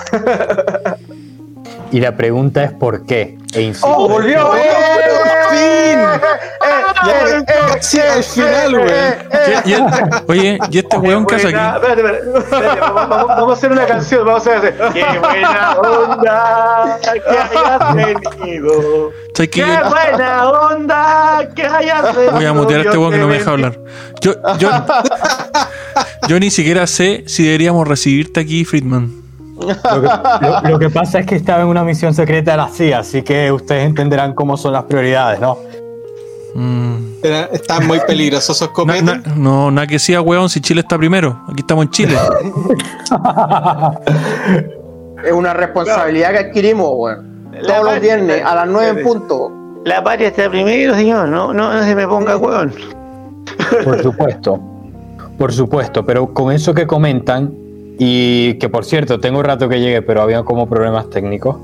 Y la pregunta es por qué. E ¡Oh, volvió! ¡Eh! ¡Eh! Sí, al final, güey. Oye, ¿y este weón que hace aquí? espérate, espérate, espérate, vamos, a hacer una canción, vamos a hacer. ¡Qué buena onda que hayas venido! ¿Sabes que ¡Qué yo buena onda que hayas venido! voy a mutear a este weón que no me deja hablar? Yo, yo, yo ni siquiera sé si deberíamos recibirte aquí, Friedman. Lo que, lo- lo que pasa es que estaba en una misión secreta de la CIA, así que ustedes entenderán cómo son las prioridades, ¿no? Mm. Era- muy peligrosos esos Na- cometes. na- no, nada que sea, weón, si Chile está primero. Aquí estamos en Chile. Es una responsabilidad que adquirimos, weón. La Todos los viernes a las 9 en punto. La patria está primero, señor. No, no, no se me ponga hueón. Por supuesto. Por supuesto, pero con eso que comentan, y que por cierto, tengo un rato que llegué, pero había como problemas técnicos,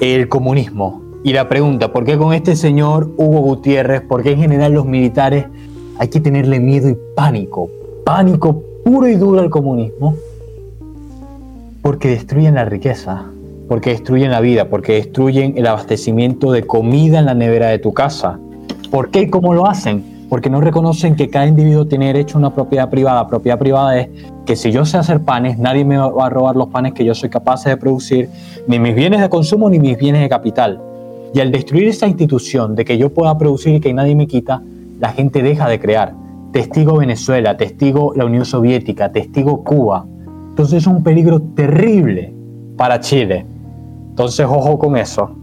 el comunismo. Y la pregunta, ¿por qué con este señor Hugo Gutiérrez, por qué en general los militares hay que tenerle miedo y pánico? Pánico puro y duro al comunismo. Porque destruyen la riqueza, porque destruyen la vida, porque destruyen el abastecimiento de comida en la nevera de tu casa. ¿Por qué y cómo lo hacen? Porque no reconocen que cada individuo tiene derecho a una propiedad privada. Propiedad privada es que si yo sé hacer panes, nadie me va a robar los panes que yo soy capaz de producir, ni mis bienes de consumo ni mis bienes de capital. Y al destruir esa institución de que yo pueda producir y que nadie me quita, la gente deja de crear. Testigo Venezuela, testigo la Unión Soviética, testigo Cuba. Entonces es un peligro terrible para Chile. Entonces ojo con eso.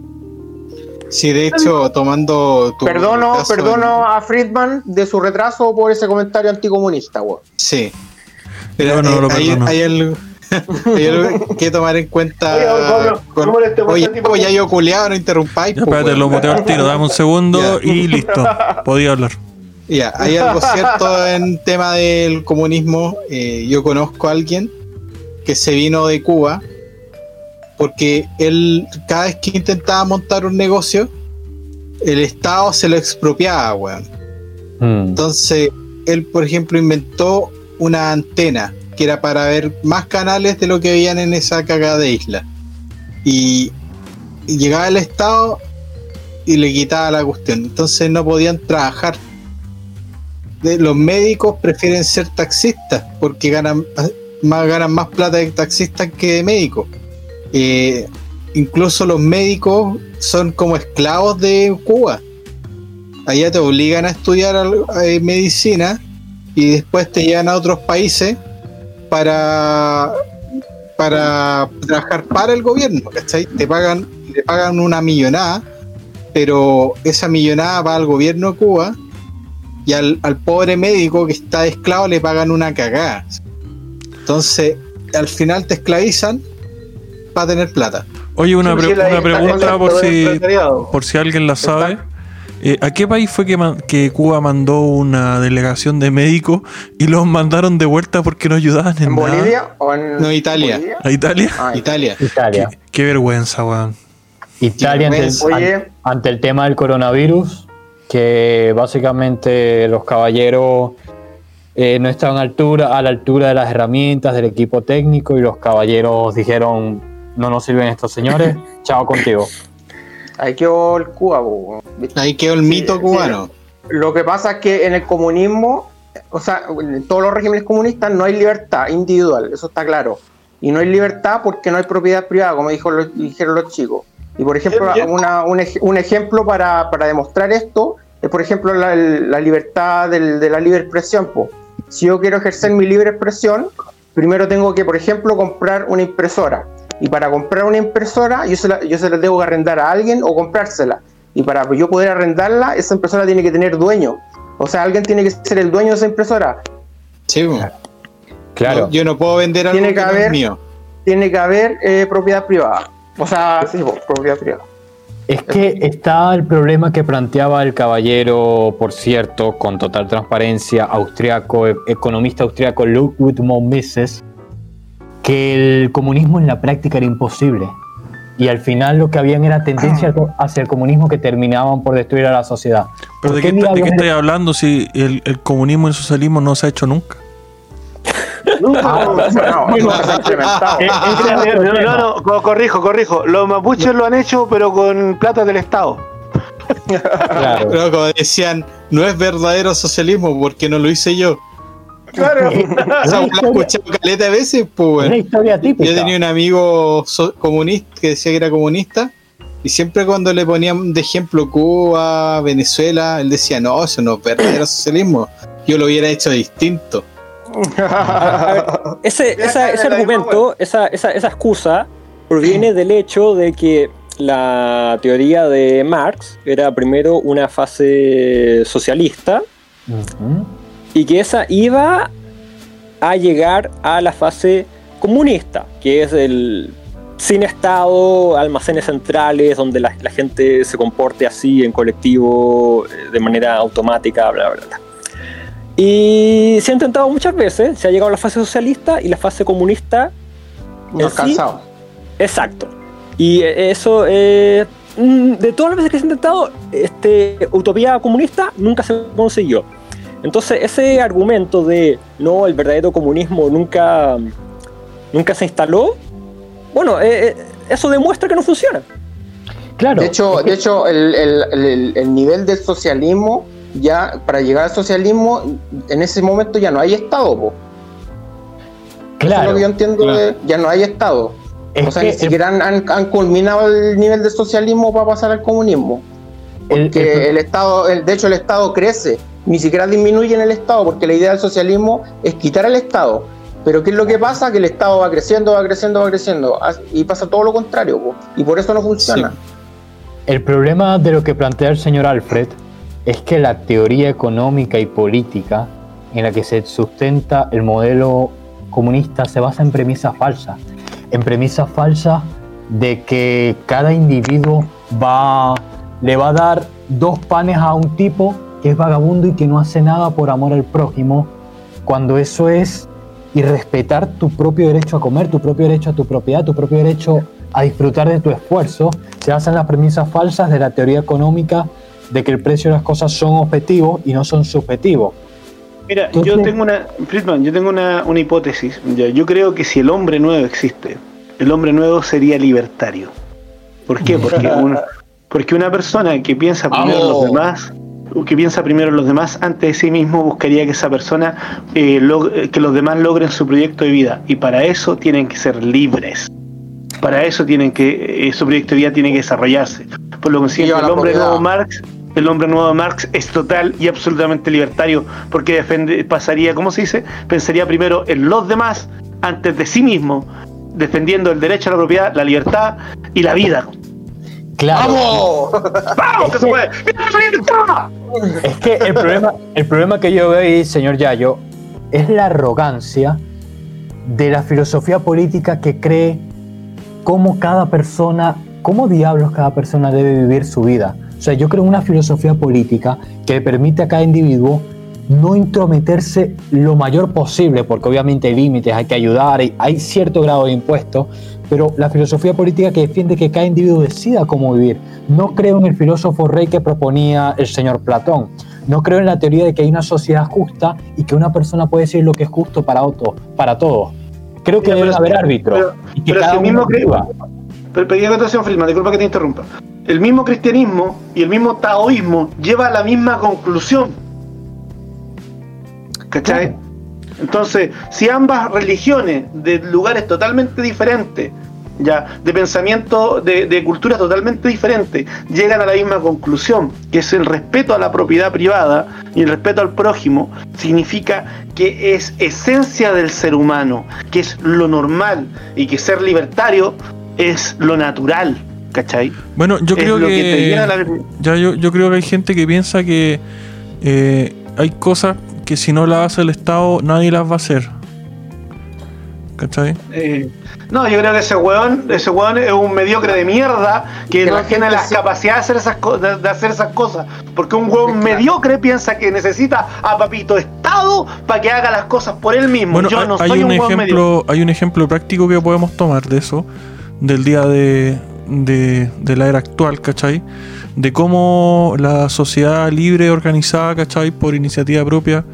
Sí, de hecho, tomando tu Perdono, perdono a Friedman de su retraso por ese comentario anticomunista, weón. Sí. Pero no eh, lo hay, perdono. hay algo, hay algo que tomar en cuenta. Oye, Pablo, con- oye, tipo- pues, ya yo culeado, no interrumpáis. Ya, pues, espérate, lo muteo al tiro. Dame un segundo Ya. y listo. Podía hablar. Ya, hay algo cierto en tema del comunismo. Eh, yo conozco a alguien que se vino de Cuba porque él, cada vez que intentaba montar un negocio, el Estado se lo expropiaba, weón. Mm. Entonces, él, por ejemplo, inventó una antena que era para ver más canales de lo que veían en esa cagada de isla. Y, llegaba el Estado y le quitaba la cuestión. Entonces no podían trabajar. Los médicos prefieren ser taxistas porque ganan más, ganan más plata de taxistas que de médicos. Eh, incluso los médicos son como esclavos de Cuba allá te obligan a estudiar eh, medicina y después te llevan a otros países para para trabajar para el gobierno, ¿cachai? Te pagan, le pagan una millonada pero esa millonada va al gobierno de Cuba y al, al pobre médico que está de esclavo le pagan una cagada. Entonces, al final te esclavizan para tener plata. Oye, una, pre- una pregunta por si, por si alguien la sabe. Eh, ¿A qué país fue que, Cuba mandó una delegación de médicos y los mandaron de vuelta porque no ayudaban en, ¿En nada? Bolivia o en No, Italia. Bolivia? ¿A Italia? Ah, Italia. Italia. Qué, qué vergüenza, weón. Italia ante el, Oye. an- ante el tema del coronavirus, que básicamente los caballeros eh, no estaban a, altura, a la altura de las herramientas del equipo técnico y los caballeros dijeron, no nos sirven estos señores, chao contigo. Ahí quedó el Cuba, po. Ahí quedó el mito sí. cubano. Lo que pasa es que en el comunismo, o sea, en todos los regímenes comunistas no hay libertad individual, eso está claro. Y no hay libertad porque no hay propiedad privada, como dijo lo- dijeron los chicos. Y por ejemplo, una- un, ej- un ejemplo para, para demostrar esto es, por ejemplo, la, la libertad del- de la libre expresión. po. Si yo quiero ejercer mi libre expresión, primero tengo que, por ejemplo, comprar una impresora. Y para comprar una impresora, yo se la, yo se la tengo que arrendar a alguien o comprársela. Y para yo poder arrendarla, esa impresora tiene que tener dueño. O sea, alguien tiene que ser el dueño de esa impresora. Sí. Claro. No, yo no puedo vender algo Tiene que, que no es haber- mío. Tiene que haber eh, propiedad privada. O sea, sí, propiedad privada. Es que está el problema que planteaba el caballero, por cierto, con total transparencia, austriaco, economista austriaco Ludwig von Mises, que el comunismo en la práctica era imposible. Y al final lo que habían era tendencia hacia el comunismo que terminaban por destruir a la sociedad. ¿Pero ¿Por de qué, qué de qué estáis hablando si el, el comunismo y el socialismo no se ha hecho nunca? Nunca- no, no, No, corrijo, corrijo. Los mapuches lo han hecho, pero con plata del Estado. Claro. Pero como decían, no es verdadero socialismo porque no lo hice yo. Claro. He escuchado caleta de veces, pues, Es una historia típica. Yo tenía un amigo so- comunista que decía que era comunista y siempre cuando le ponían de ejemplo Cuba, Venezuela, él decía, no, eso no es verdadero socialismo. Yo lo hubiera hecho distinto. Ese, esa- ese la argumento, esa, esa, esa excusa, proviene del hecho de que la teoría de Marx era primero una fase socialista. Y que esa iba a llegar a la fase comunista, que es el sin Estado, almacenes centrales, donde la, la gente se comporte así en colectivo, eh, de manera automática, bla, bla, bla. Y se ha intentado muchas veces, se ha llegado a la fase socialista y la fase comunista. No sí- cansado. Exacto. Y eh, eso, eh, mm, de todas las veces que se ha intentado, este, utopía comunista nunca se consiguió. Entonces, ese argumento de no, el verdadero comunismo nunca, nunca se instaló, bueno, eh, eh, eso demuestra que no funciona. Claro. De hecho, de hecho el, el- el- el nivel del socialismo, ya para llegar al socialismo, en ese momento ya no hay Estado. po. Eso es claro. lo que yo entiendo, Claro. de- ya no hay Estado. Es o sea, que ni siquiera han, han- han culminado el nivel de socialismo para pasar al comunismo. el- Porque el- el, Estado, el- de hecho el Estado crece, ni siquiera disminuye en el Estado, porque la idea del socialismo es quitar al Estado. Pero ¿qué es lo que pasa? Que el Estado va creciendo, va creciendo, va creciendo, y pasa todo lo contrario, y por eso no funciona. El problema de lo que plantea el señor Alfred es que la teoría económica y política en la que se sustenta el modelo comunista se basa en premisas falsas. En premisas falsas de que cada individuo va, le va a dar dos panes a un tipo que es vagabundo y que no hace nada por amor al prójimo, cuando eso es irrespetar tu propio derecho a comer, tu propio derecho a tu propiedad, tu propio derecho a disfrutar de tu esfuerzo, se basa en las premisas falsas de la teoría económica de que el precio de las cosas son objetivos y no son subjetivos. Mira, Entonces- yo tengo una, Friedman, yo tengo una, una hipótesis. Yo creo que si el hombre nuevo existe, el hombre nuevo sería libertario. ¿Por qué? Porque, un- porque una persona que piensa primero en los Vamos. Que piensa primero en los demás antes de sí mismo, buscaría que esa persona, eh, log- eh, que los demás logren su proyecto de vida. Y para eso tienen que ser libres. Para eso tienen que, eh, su proyecto de vida tiene que desarrollarse. Por lo consiguiente, el hombre propiedad. nuevo Marx el hombre nuevo de Marx es total y absolutamente libertario porque defende, pasaría, ¿cómo se dice? Pensaría primero en los demás antes de sí mismo, defendiendo el derecho a la propiedad, la libertad y la vida. Claro. ¡Vamos! ¡Vamos! ¡Que se puede! Es que el problema, el problema que yo veo ahí, señor Yayo, es la arrogancia de la filosofía política que cree cómo cada persona, cómo diablos cada persona debe vivir su vida. O sea, yo creo en una filosofía política que le permite a cada individuo no intrometerse lo mayor posible, porque obviamente hay límites, hay que ayudar, hay, hay cierto grado de impuestos, pero la filosofía política que defiende que cada individuo decida cómo vivir. No creo en el filósofo rey que proponía el señor Platón. No creo en la teoría de que hay una sociedad justa y que una persona puede decir lo que es justo para otro, para todos. Creo que debe haber árbitros pero- y que pero cada si el uno mismo cre- viva. Pero pedí acotación, Friedman, disculpa que te interrumpa. El mismo cristianismo y el mismo taoísmo lleva a la misma conclusión. ¿Cachai? Entonces, si ambas religiones de lugares totalmente diferentes, ya, de pensamiento, de, de culturas totalmente diferentes, llegan a la misma conclusión, que es el respeto a la propiedad privada y el respeto al prójimo, significa que es esencia del ser humano, que es lo normal y que ser libertario es lo natural, ¿cachai? Bueno, yo creo que, que la- ya yo, yo creo que hay gente que piensa que eh, hay cosas que si no las hace el Estado nadie las va a hacer. ¿Cachai? Eh, no, yo creo que ese weón, ese weón es un mediocre de mierda que, Que no la tiene las se- capacidades de hacer, esas co- de, de hacer esas cosas. Porque un weón Claro. mediocre piensa que necesita a Papito Estado para que haga las cosas por él mismo. Bueno, yo hay, no hay soy un un, weón mediocre. ejemplo, hay un ejemplo práctico que podemos tomar de eso, del día de, de, de la era actual, ¿cachai? De cómo la sociedad libre, organizada, ¿cachai? Por iniciativa propia,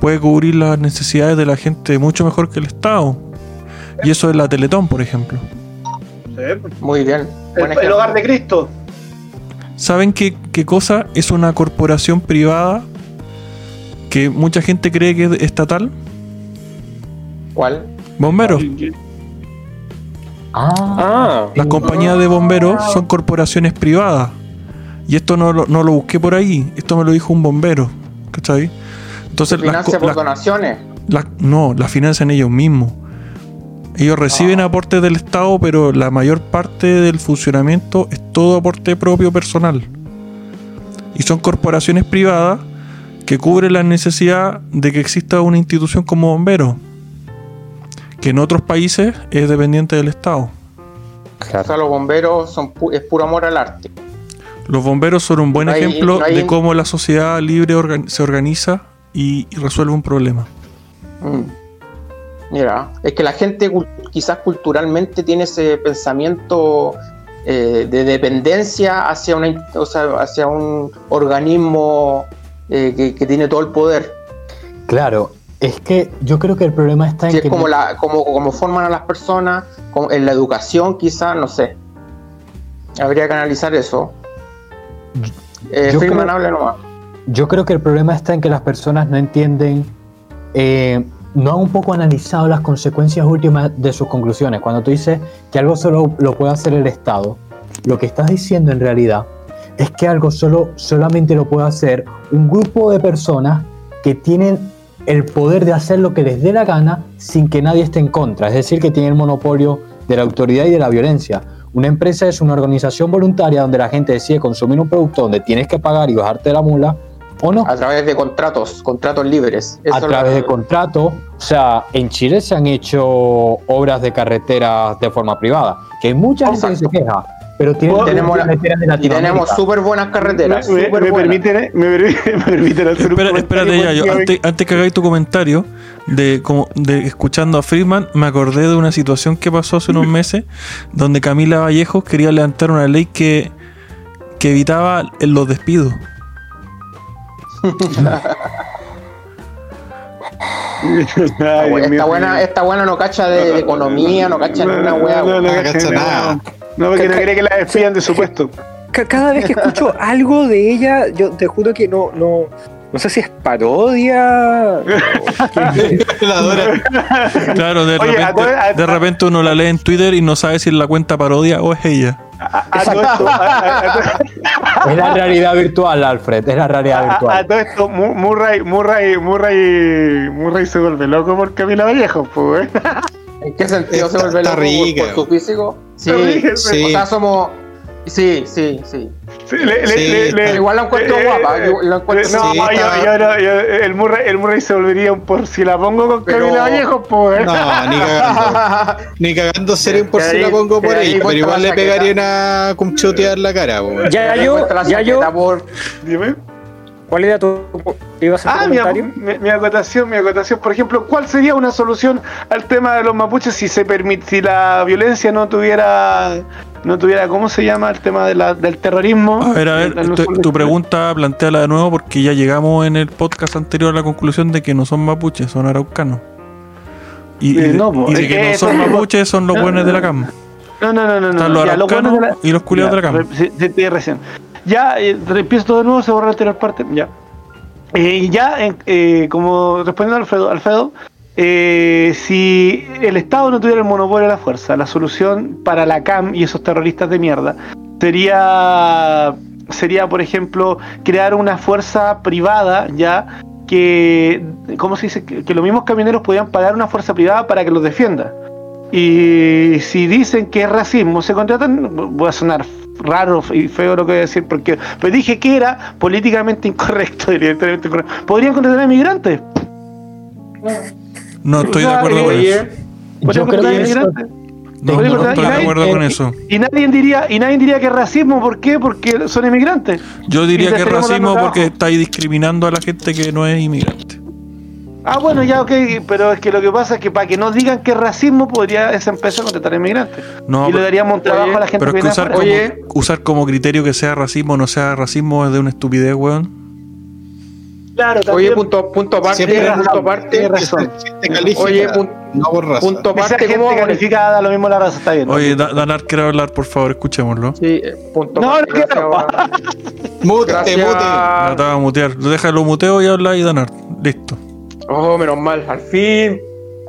puede cubrir las necesidades de la gente mucho mejor que el Estado. Y eso es la Teletón, por ejemplo. Muy bien. Buen El, el hogar de Cristo. ¿Saben qué, qué cosa es una corporación privada que mucha gente cree que es estatal? ¿Cuál? Bomberos. Ah, Ah, Las compañías de bomberos son corporaciones privadas. Y esto no lo, no lo busqué por ahí. Esto me lo dijo un bombero. ¿Cachai? Entonces, las, Financia co- por las- donaciones. las- no, las financian ellos mismos. Ellos reciben Ah. aportes del Estado, pero la mayor parte del funcionamiento es todo aporte propio personal. Y son corporaciones privadas que cubren la necesidad de que exista una institución como bomberos, que en otros países es dependiente del Estado. O sea, los bomberos son pu- es puro amor al arte. Los bomberos son un buen No hay- ejemplo no hay- de cómo la sociedad libre organ- se organiza y, y resuelve un problema. Mm. Mira, es que la gente quizás culturalmente tiene ese pensamiento eh, de dependencia hacia, una, in- o sea, hacia un organismo eh, que, que tiene todo el poder. claro. Es que yo creo que el problema está en Si es que como, la, como, como forman a las personas, como en la educación quizás, no sé. Habría que analizar eso. Eh, Yo creo- hable nomás. Yo creo que el problema está en que las personas no entienden, eh, no han un poco analizado las consecuencias últimas de sus conclusiones. Cuando tú dices que algo solo lo puede hacer el Estado, lo que estás diciendo en realidad es que algo solo, solamente lo puede hacer un grupo de personas que tienen el poder de hacer lo que les dé la gana sin que nadie esté en contra. Es decir, que tienen el monopolio de la autoridad y de la violencia. Una empresa es una organización voluntaria donde la gente decide consumir un producto donde tienes que pagar y bajarte de la mula o no. A través de contratos, contratos libres. Eso a través lo- de contrato. O sea, en Chile se han hecho obras de carreteras de forma privada, que hay mucha gente que se queja, pero tienen Bueno, tenemos la- Y tenemos súper buenas carreteras. me, me- me buenas. permiten, me, permiten- me permiten hacer un Espera, comentario espérate ya, yo, antes, antes que hagáis tu comentario, de, como, de escuchando a Friedman, me acordé de una situación que pasó hace unos meses, donde Camila Vallejos quería levantar una ley que, que evitaba los despidos. Esta, buena, esta buena no cacha de, de economía, no cacha ni una wea. No, no, no, No cacha cacha nada. nada. No, porque no quiere que la despidan de su puesto. ca- cada vez que escucho algo de ella, yo te juro que no, no, no sé si es parodia. La adora. Claro, de, Oye, repente, a- de repente uno la lee en Twitter y no sabe si es la cuenta parodia o es ella. A, a todo esto, a, a- a- Es la realidad virtual, Alfred, es la realidad a- a virtual. todo esto, Mu- Murray, Murray, Murray, Murray se vuelve loco por Camila Vallejo, pues. ¿En qué sentido se vuelve loco por- rica. por, su físico? Sí, sí. O sea, somos, Sí, sí, sí. Sí, le- le- Sí, le- le- Igual la encuentro eh, guapa. eh, yo la encuentro No, Sí, yo, yo no, yo- el, Murray, el Murray se volvería un por si la pongo con Pero- Camila Vallejo, pues. No, ni cagando. Ni cagando sería un por si la pongo por ahí pero igual le pegaría una cumchotear la cara, weón. Ya Me yo, ya yo, por- Dime. ¿Cuál era tu, ibas a Ah, hacer mi, mi, mi acotación, mi acotación. Por ejemplo, ¿cuál sería una solución al tema de los mapuches si se permite, si la violencia no tuviera, no tuviera, ¿cómo se llama el tema de la, del terrorismo? A ver, a ver, tu, tu pregunta planteala de nuevo porque ya llegamos en el podcast anterior a la conclusión de que no son mapuches, son araucanos. Y, Eh, y de, no, po, y de es que que no son mapuches, son los No, buenos de la cama. No, no, no, no. Están no. los Ya, lo araucanos bueno de la- y los culiados Ya, de la cama. sí, sí, recién. Ya, eh, empiezo de nuevo, se borra anterior parte. Ya. Eh, y ya, eh, como respondiendo a Alfredo, Alfredo eh, si el Estado no tuviera el monopolio de la fuerza, la solución para la CAM y esos terroristas de mierda sería, sería por ejemplo, crear una fuerza privada ya que, ¿cómo se dice? Que, los mismos camioneros podían pagar una fuerza privada para que los defienda. Y si dicen que es racismo, se contratan, voy a sonar raro y feo lo que voy a decir, porque pues dije que era políticamente incorrecto, evidentemente incorrecto. Podrían contratar a inmigrantes. No estoy de acuerdo con Oye, eso. Podrían contratar a. No, estoy y de nadie- acuerdo con eh, eso. Y nadie diría, y nadie diría que es racismo, ¿por qué? Porque son inmigrantes. Yo diría que es racismo porque estáis discriminando a la gente que no es inmigrante. Ah, bueno, ya, ok, pero es que lo que pasa es que para que no digan que es racismo, podría esa empresa contratar a inmigrantes. No, y le daríamos un trabajo Oye, a la gente Pero es que usar como, Oye. usar como criterio que sea racismo o no sea racismo es de una estupidez, weón. Claro, Oye, también. punto, punto aparte, punto aparte. Oye, pun- no por raza. punto aparte, gente ¿cómo? calificada, da lo mismo la raza, está bien. Oye, Da- Danar quiere hablar, por favor, escuchémoslo. Sí, eh, punto No, aparte. no quiero. Mute, mute. La te va a mutear. Déjalo muteo y habla y Danar. Listo. Oh, menos mal, al fin.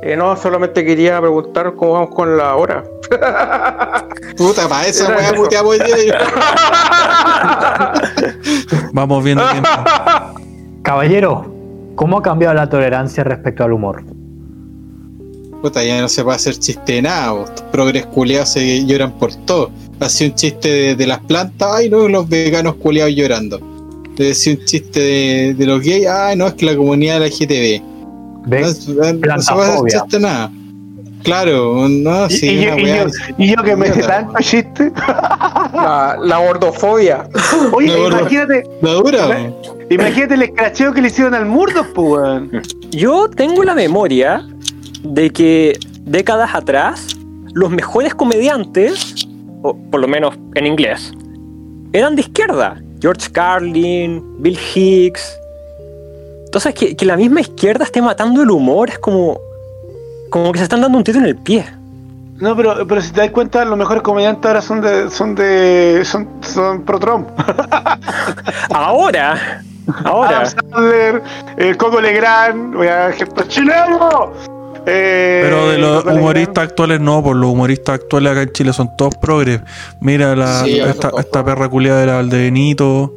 Eh, no, solamente quería preguntar cómo vamos con la hora. Puta, para esa weá día. Vamos viendo tiempo. Caballero, ¿cómo ha cambiado la tolerancia respecto al humor? Puta, ya no se puede hacer chiste de nada. progres culiados se lloran por todo. Hacía un chiste de, de las plantas, ay no, los veganos culiados llorando. Le decía un chiste de, de los gays, ay no, es que la comunidad LGTB. No, ¿Ves? no se puede hacer Plantafobia. chiste de nada. Claro, no, Y, sí, y yo, una y yo- y yo que me sé tanto chiste. La, la gordofobia. Oye, No, gordo. imagínate, ¿La dura? La- imagínate el escracheo que le hicieron al pues, weón. Yo tengo la memoria de que décadas atrás los mejores comediantes, o por lo menos en inglés, eran de izquierda. George Carlin, Bill Hicks. Entonces que, que la misma izquierda esté matando el humor es como, como que se están dando un tiro en el pie. No, pero, pero si te das cuenta, los mejores comediantes ahora son de, son de, son, son pro Trump. Ahora, ahora. Adam Sandler, eh, Coco Legrand, voy a ejemplo chileno. Eh, Pero de los humoristas actuales no, por los humoristas actuales acá en Chile son todos progres. Mira la, Sí, esta, perra culiada de la Valdebenito.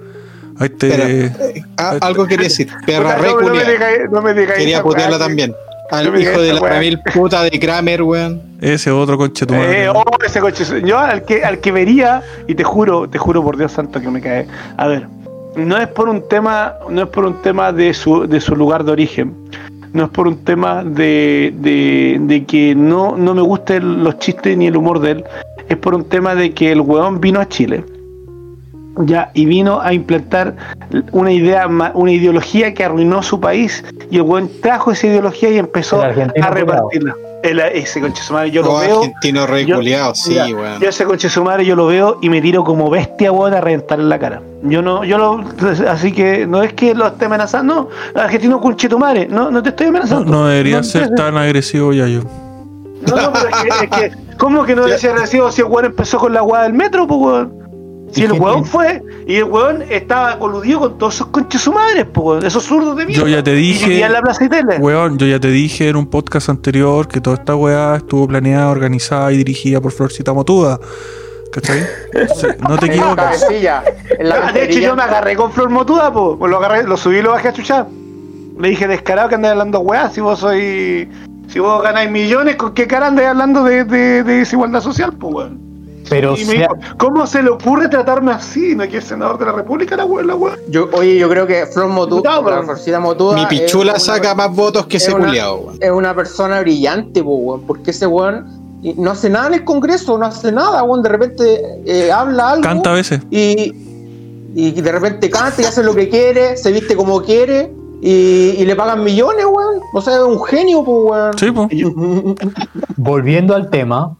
A este. Espera, ah, algo quería decir. Perra re no, no me no digáis Quería putearla también. Al hijo de la weá. mil puta de Kramer, weón. Ese otro conche tu madre. Eh, oh, ese coche. Yo al que, al que vería, y te juro, te juro por Dios santo que me cae. A ver, no es por un tema, no es por un tema de su, de su lugar de origen. No es por un tema de, de, de que no, no me gusten los chistes ni el humor de él. Es por un tema de que el weón vino a Chile. Ya, y vino a implantar una idea, una ideología que arruinó su país. Y el weón trajo esa ideología y empezó a repartirla. El- ese conche su madre, yo lo Oh, veo. argentino re yo- culiado, sí, Mira, weón. Yo ese coche su madre yo lo veo y me tiro como bestia, weón, a reventar en la cara. Yo no, yo lo, así que no es que lo esté amenazando, no, argentino conche tu madre, no, no te estoy amenazando. no debería No, ser tan agresivo ya yo. No, no, pero es que, es que, ¿cómo que no le decía recibo si el weón empezó con la weá del metro, pues weón? Si el weón fue y el weón estaba coludido con todos esos conches su madre, esos zurdos de mierda. Yo ya te Y dije- en la plaza de tele. Weón, yo ya te dije en un podcast anterior que toda esta weá estuvo planeada, organizada y dirigida por Florcita Motuda. ¿Cachai? Sí, no te equivocas. cabecilla. En la de hecho, yo me agarré con Flor Motuda, pues. Lo agarré, lo subí y lo bajé a chuchar. Le dije, descarado que andáis hablando weá, si vos sois. Si vos ganáis millones, ¿con qué cara andáis hablando de, de, de desigualdad social, pues, weón? Pero Y me sea- dijo, ¿cómo se le ocurre tratarme así? ¿No que es senador de la República la weá? La? Yo, oye, yo creo que Flor Florcita Motuda. Mi pichula una- saca más votos que es ese weón. Es una persona brillante, weón, porque ese weón no hace nada en el Congreso, no hace nada, weón. De repente eh, habla algo. Canta a veces. y, y de repente canta y hace lo que quiere, se viste como quiere y, y le pagan millones, weón. O sea, es un genio, pues, weón. Sí, pues. volviendo al tema,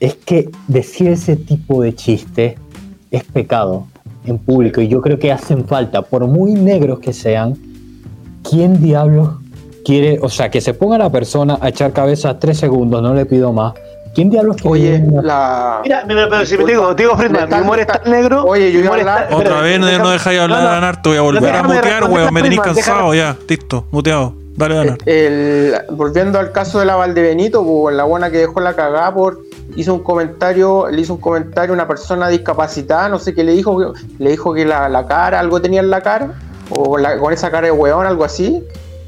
es que decir ese tipo de chistes es pecado en público y yo creo que hacen falta, por muy negros que sean, ¿quién diablos quiere, o sea, que se ponga la persona a echar cabeza tres segundos, no le pido más? ¿Quién diablos quiere Oye, una- la. Mira, mira, pero si me digo, digo Friedman, mi humor es está- negro. Oye, yo iba a hablar- está- Otra vez no, déjame- no dejáis hablar no, no. Narto, voy a volver a mutear, weón. Me tenéis cansado déjame- ya. Listo, muteado. Dale, Dale. El, volviendo al caso de la Valdebenito, pues, la buena que dejó la cagada por hizo un comentario, le hizo un comentario a una persona discapacitada, no sé qué le dijo, le dijo que la, cara, algo tenía en la cara, o con esa cara de weón, algo así,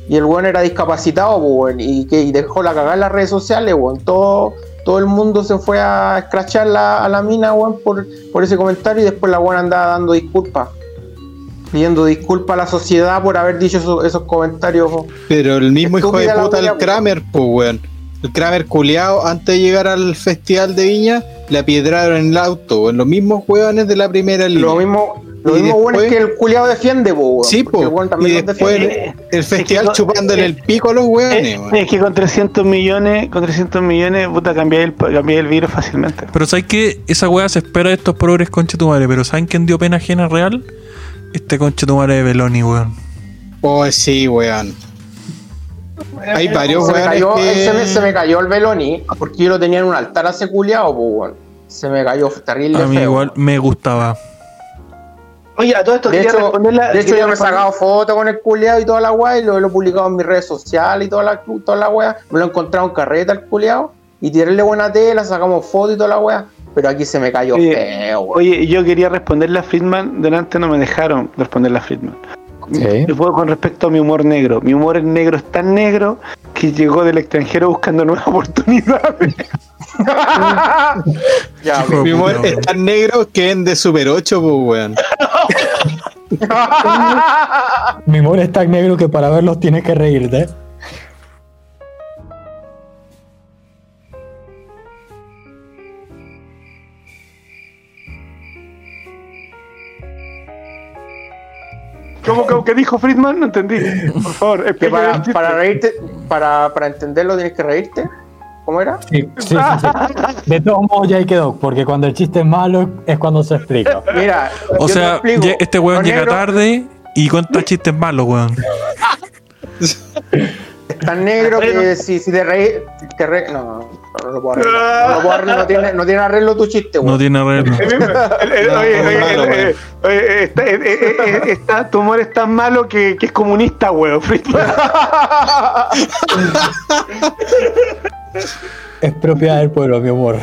y el weón era discapacitado, pues, y que dejó la cagada en las redes sociales, weón, todo, todo el mundo se fue a escrachar a la mina, weón, por, por ese comentario, y después la weón andaba dando disculpas. Pidiendo disculpas a la sociedad por haber dicho esos, esos comentarios Pero el mismo hijo de la puta, el Kramer, pues, weón. El Kramer culiao, antes de llegar al festival de Viña, le apiedraron en el auto, weón. Los mismos hueones de la primera línea. Lo mismo, lo Y mismo bueno es que el culiado defiende, po, weón, Sí, po. weón también Y los después el, el festival con- chupándole el pico a los hueones, Es, weón. es que con 300 millones, con 300 millones, puta, cambié el, cambié el virus fácilmente. Pero ¿sabes qué? Esa weá se espera de estos progres conchetumare. Pero ¿saben quién dio pena ajena real? Este conchetumare de Beloni, weón. Oh, sí, weón. Hay varios se, me weones cayó, que... se, me, se me cayó el Beloni porque yo lo tenía en un altar ese culiado, po, weón. Se me cayó terrible A mí feo. igual me gustaba. Oye, a todo esto De hecho, la. de hecho yo me he sacado fotos con el culiado y toda la weá y lo, lo he publicado en mis redes sociales y toda la, toda la weá. Me lo he encontrado en carreta el culiado y tirarle buena tela, sacamos fotos y toda la weá. Pero aquí se me cayó Oye, feo, weón. Oye, yo quería responderle a Friedman, delante no me dejaron responderle a Friedman. Sí. Puedo con respecto a mi humor negro. Mi humor negro es tan negro que llegó del extranjero buscando nuevas oportunidades. Ya, Mi humor es tan negro que en de Super 8, pues, weón. Mi humor es tan negro que para verlos tienes que reírte. ¿Cómo, cómo que dijo Friedman? No entendí. Por favor, que para, reírte, para, para entenderlo tienes que reírte. ¿Cómo era? Sí, sí, sí, sí. De todos modos ya ahí quedó, porque cuando el chiste es malo es cuando se explica. Mira, O sea, explico. este weón llega tarde y cuenta chistes malos, weón. Es tan negro que si, si te reí, te re- no, no, no lo puedo arreglar. No, lo puedo arreglar, no tiene, no tiene arreglo tu chiste, No weón. tiene arreglo. No, Oye, no, está- tu humor es tan malo que, que es comunista, weón, Friedman. Es propiedad del pueblo, mi humor.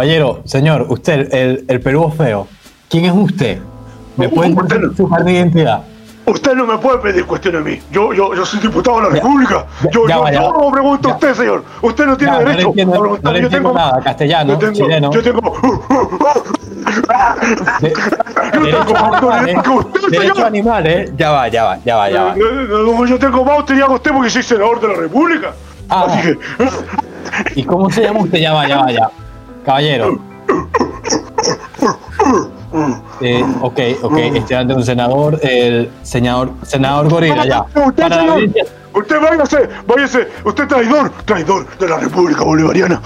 Caballero, señor, usted, el, el Perú feo, ¿quién es usted? ¿Me puede decir su de identidad? Usted no me puede pedir cuestiones a mí. Yo, yo, yo soy diputado de la Ya, República. Yo, ya yo, ya yo no pregunto a usted, señor. Usted no tiene Ya, no derecho entiendo- a preguntar. no yo tengo, nada, castellano, yo tengo, chileno. Yo tengo, De- derecho tengo más autoridad que usted, derecho señor. a animales, ya va, ya va, ya va, ya va. No, no, yo tengo más autoridad que usted porque soy senador de la República. Ah. Así que, ¿Y cómo se llama usted? Ya va, ya va, ya. Caballero. Eh, ok, ok, este ante un senador, el senador, senador Gorila, ya. Usted, Para la señor, audiencia, usted váyase, váyase. Usted traidor, traidor de la República Bolivariana.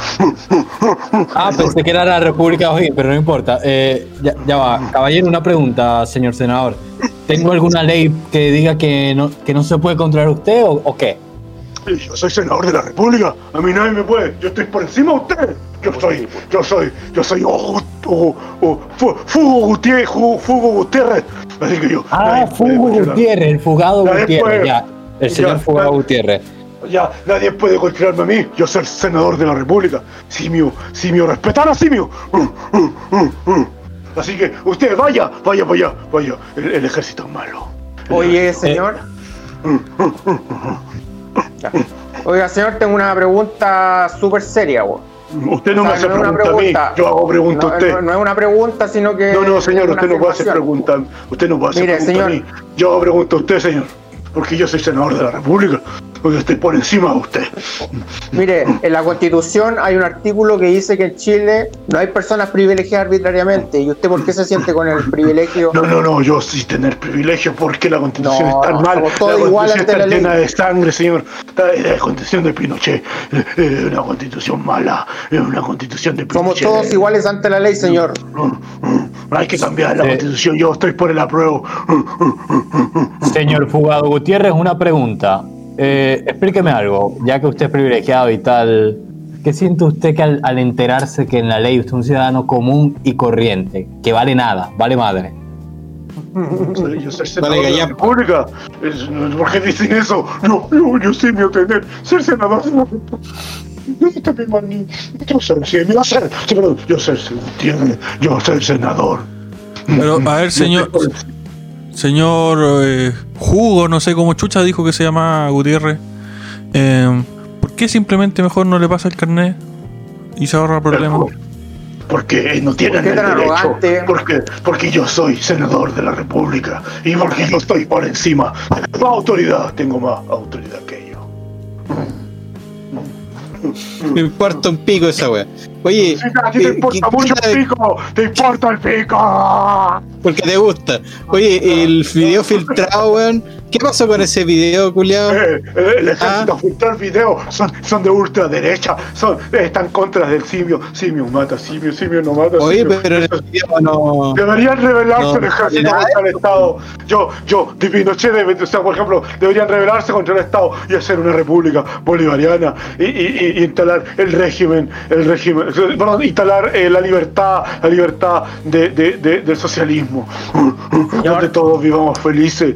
Ah, pensé que era la República O'Higgins, pero no importa. Eh, ya, ya va. Caballero, una pregunta, señor senador. ¿Tengo alguna ley que diga que no, que no se puede controlar usted o, o qué? Yo soy senador de la República. A mí nadie me puede. Yo estoy por encima de usted. Yo soy, yo soy, yo soy Hugo, Hugo, Fu- Fugo Gutiérrez, Fu- Fugo Gutiérrez. Así que yo. Ah, Fugo Gutiérrez, el fugado Nadie Gutiérrez, puede. ya. El señor Ya, Fugado nadie- Gutiérrez. Ya, nadie puede controlarme a mí. Yo soy el senador de la República. Simio, simio, respetar a simio. Uh, uh, uh, uh. Así que usted vaya, vaya, vaya, vaya. El, el ejército es malo. Oye, señor. Oiga, señor, tengo una pregunta súper seria. Usted no O me hace no pregunta, a mí. Yo hago pregunta a usted. no- no es una pregunta, sino que. No, no, señor, usted no puede hacer afirmación. pregunta. Usted no puede hacer Mire, pregunta a mí. Yo hago pregunta a usted, señor. Porque yo soy senador de la República. Porque estoy por encima de usted. Mire, en la Constitución hay un artículo que dice que en Chile no hay personas privilegiadas arbitrariamente. ¿Y usted por qué se siente con el privilegio? No, no, no, yo sí tener privilegio porque la constitución No, es tan mal. somos todos la iguales constitución ante la está ley. llena de sangre, señor. Está- Es la constitución de Pinochet. Es una constitución mala. Es una constitución de Somos Pinochet. todos iguales ante la ley, señor. Hay que cambiar la Eh. constitución. Yo estoy por el apruebo. Señor Fugado Gutiérrez, una pregunta. Eh, explíqueme algo, ya que usted es privilegiado y tal. ¿Qué siente usted que al, al enterarse que en la ley usted es un ciudadano común y corriente, que vale nada, vale madre? Soy- Yo soy senador Vale, de la. República. ¿Por qué dicen eso? No, no, yo sí me tener ser senador de la República. Yo también, maní. Yo soy, yo soy, sí, perdón, yo soy. Yo soy senador. Pero, a ver, señor, señor eh, Hugo, no sé cómo Chucha dijo que se llama Gutiérrez. eh, ¿Por qué simplemente mejor no le pasa el carnet y se ahorra problemas? Porque no tienen ¿Por qué el derecho. arrogante? Porque, porque yo soy senador de la República. Y porque yo estoy por encima. Tengo más autoridad. Tengo más autoridad que ellos. Me importa un pico esa wea. Oye, Sí, a ti te eh, importa ¿qué- mucho el pico. Te importa el pico. porque te gusta. Oye, el video filtrado, weón. ¿Qué pasó con ese video, culiado? Eh, eh, el ejército Ah. filtrar video son, son de ultraderecha, son, están contra del simio, simio mata simio, simio no mata Oye, simio. pero en el video no. Deberían rebelarse No, el ejército contra el Estado. Yo, yo, de Pinochet, debe- o sea, por ejemplo, deberían rebelarse contra el Estado y hacer una república bolivariana y, y- y instalar el régimen, el régimen, perdón, instalar eh, la libertad, la libertad de, de- de- del socialismo, donde todos vivamos felices,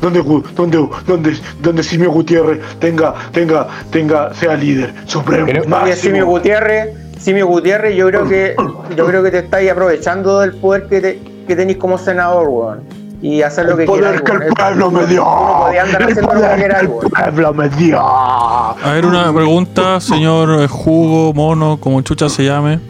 donde, donde, donde, donde Simio Gutiérrez tenga, tenga, tenga, sea líder supremo. Simio Gutiérrez, Simio Gutiérrez, yo creo que yo creo que te estáis aprovechando del poder que, te, que tenéis como senador, weón. Y hacer lo El que poder quieras. que el pueblo me dio. Podía andar El poder que el pueblo me dio. A ver, una pregunta, señor eh, Hugo, Mono, como Chucha se llame.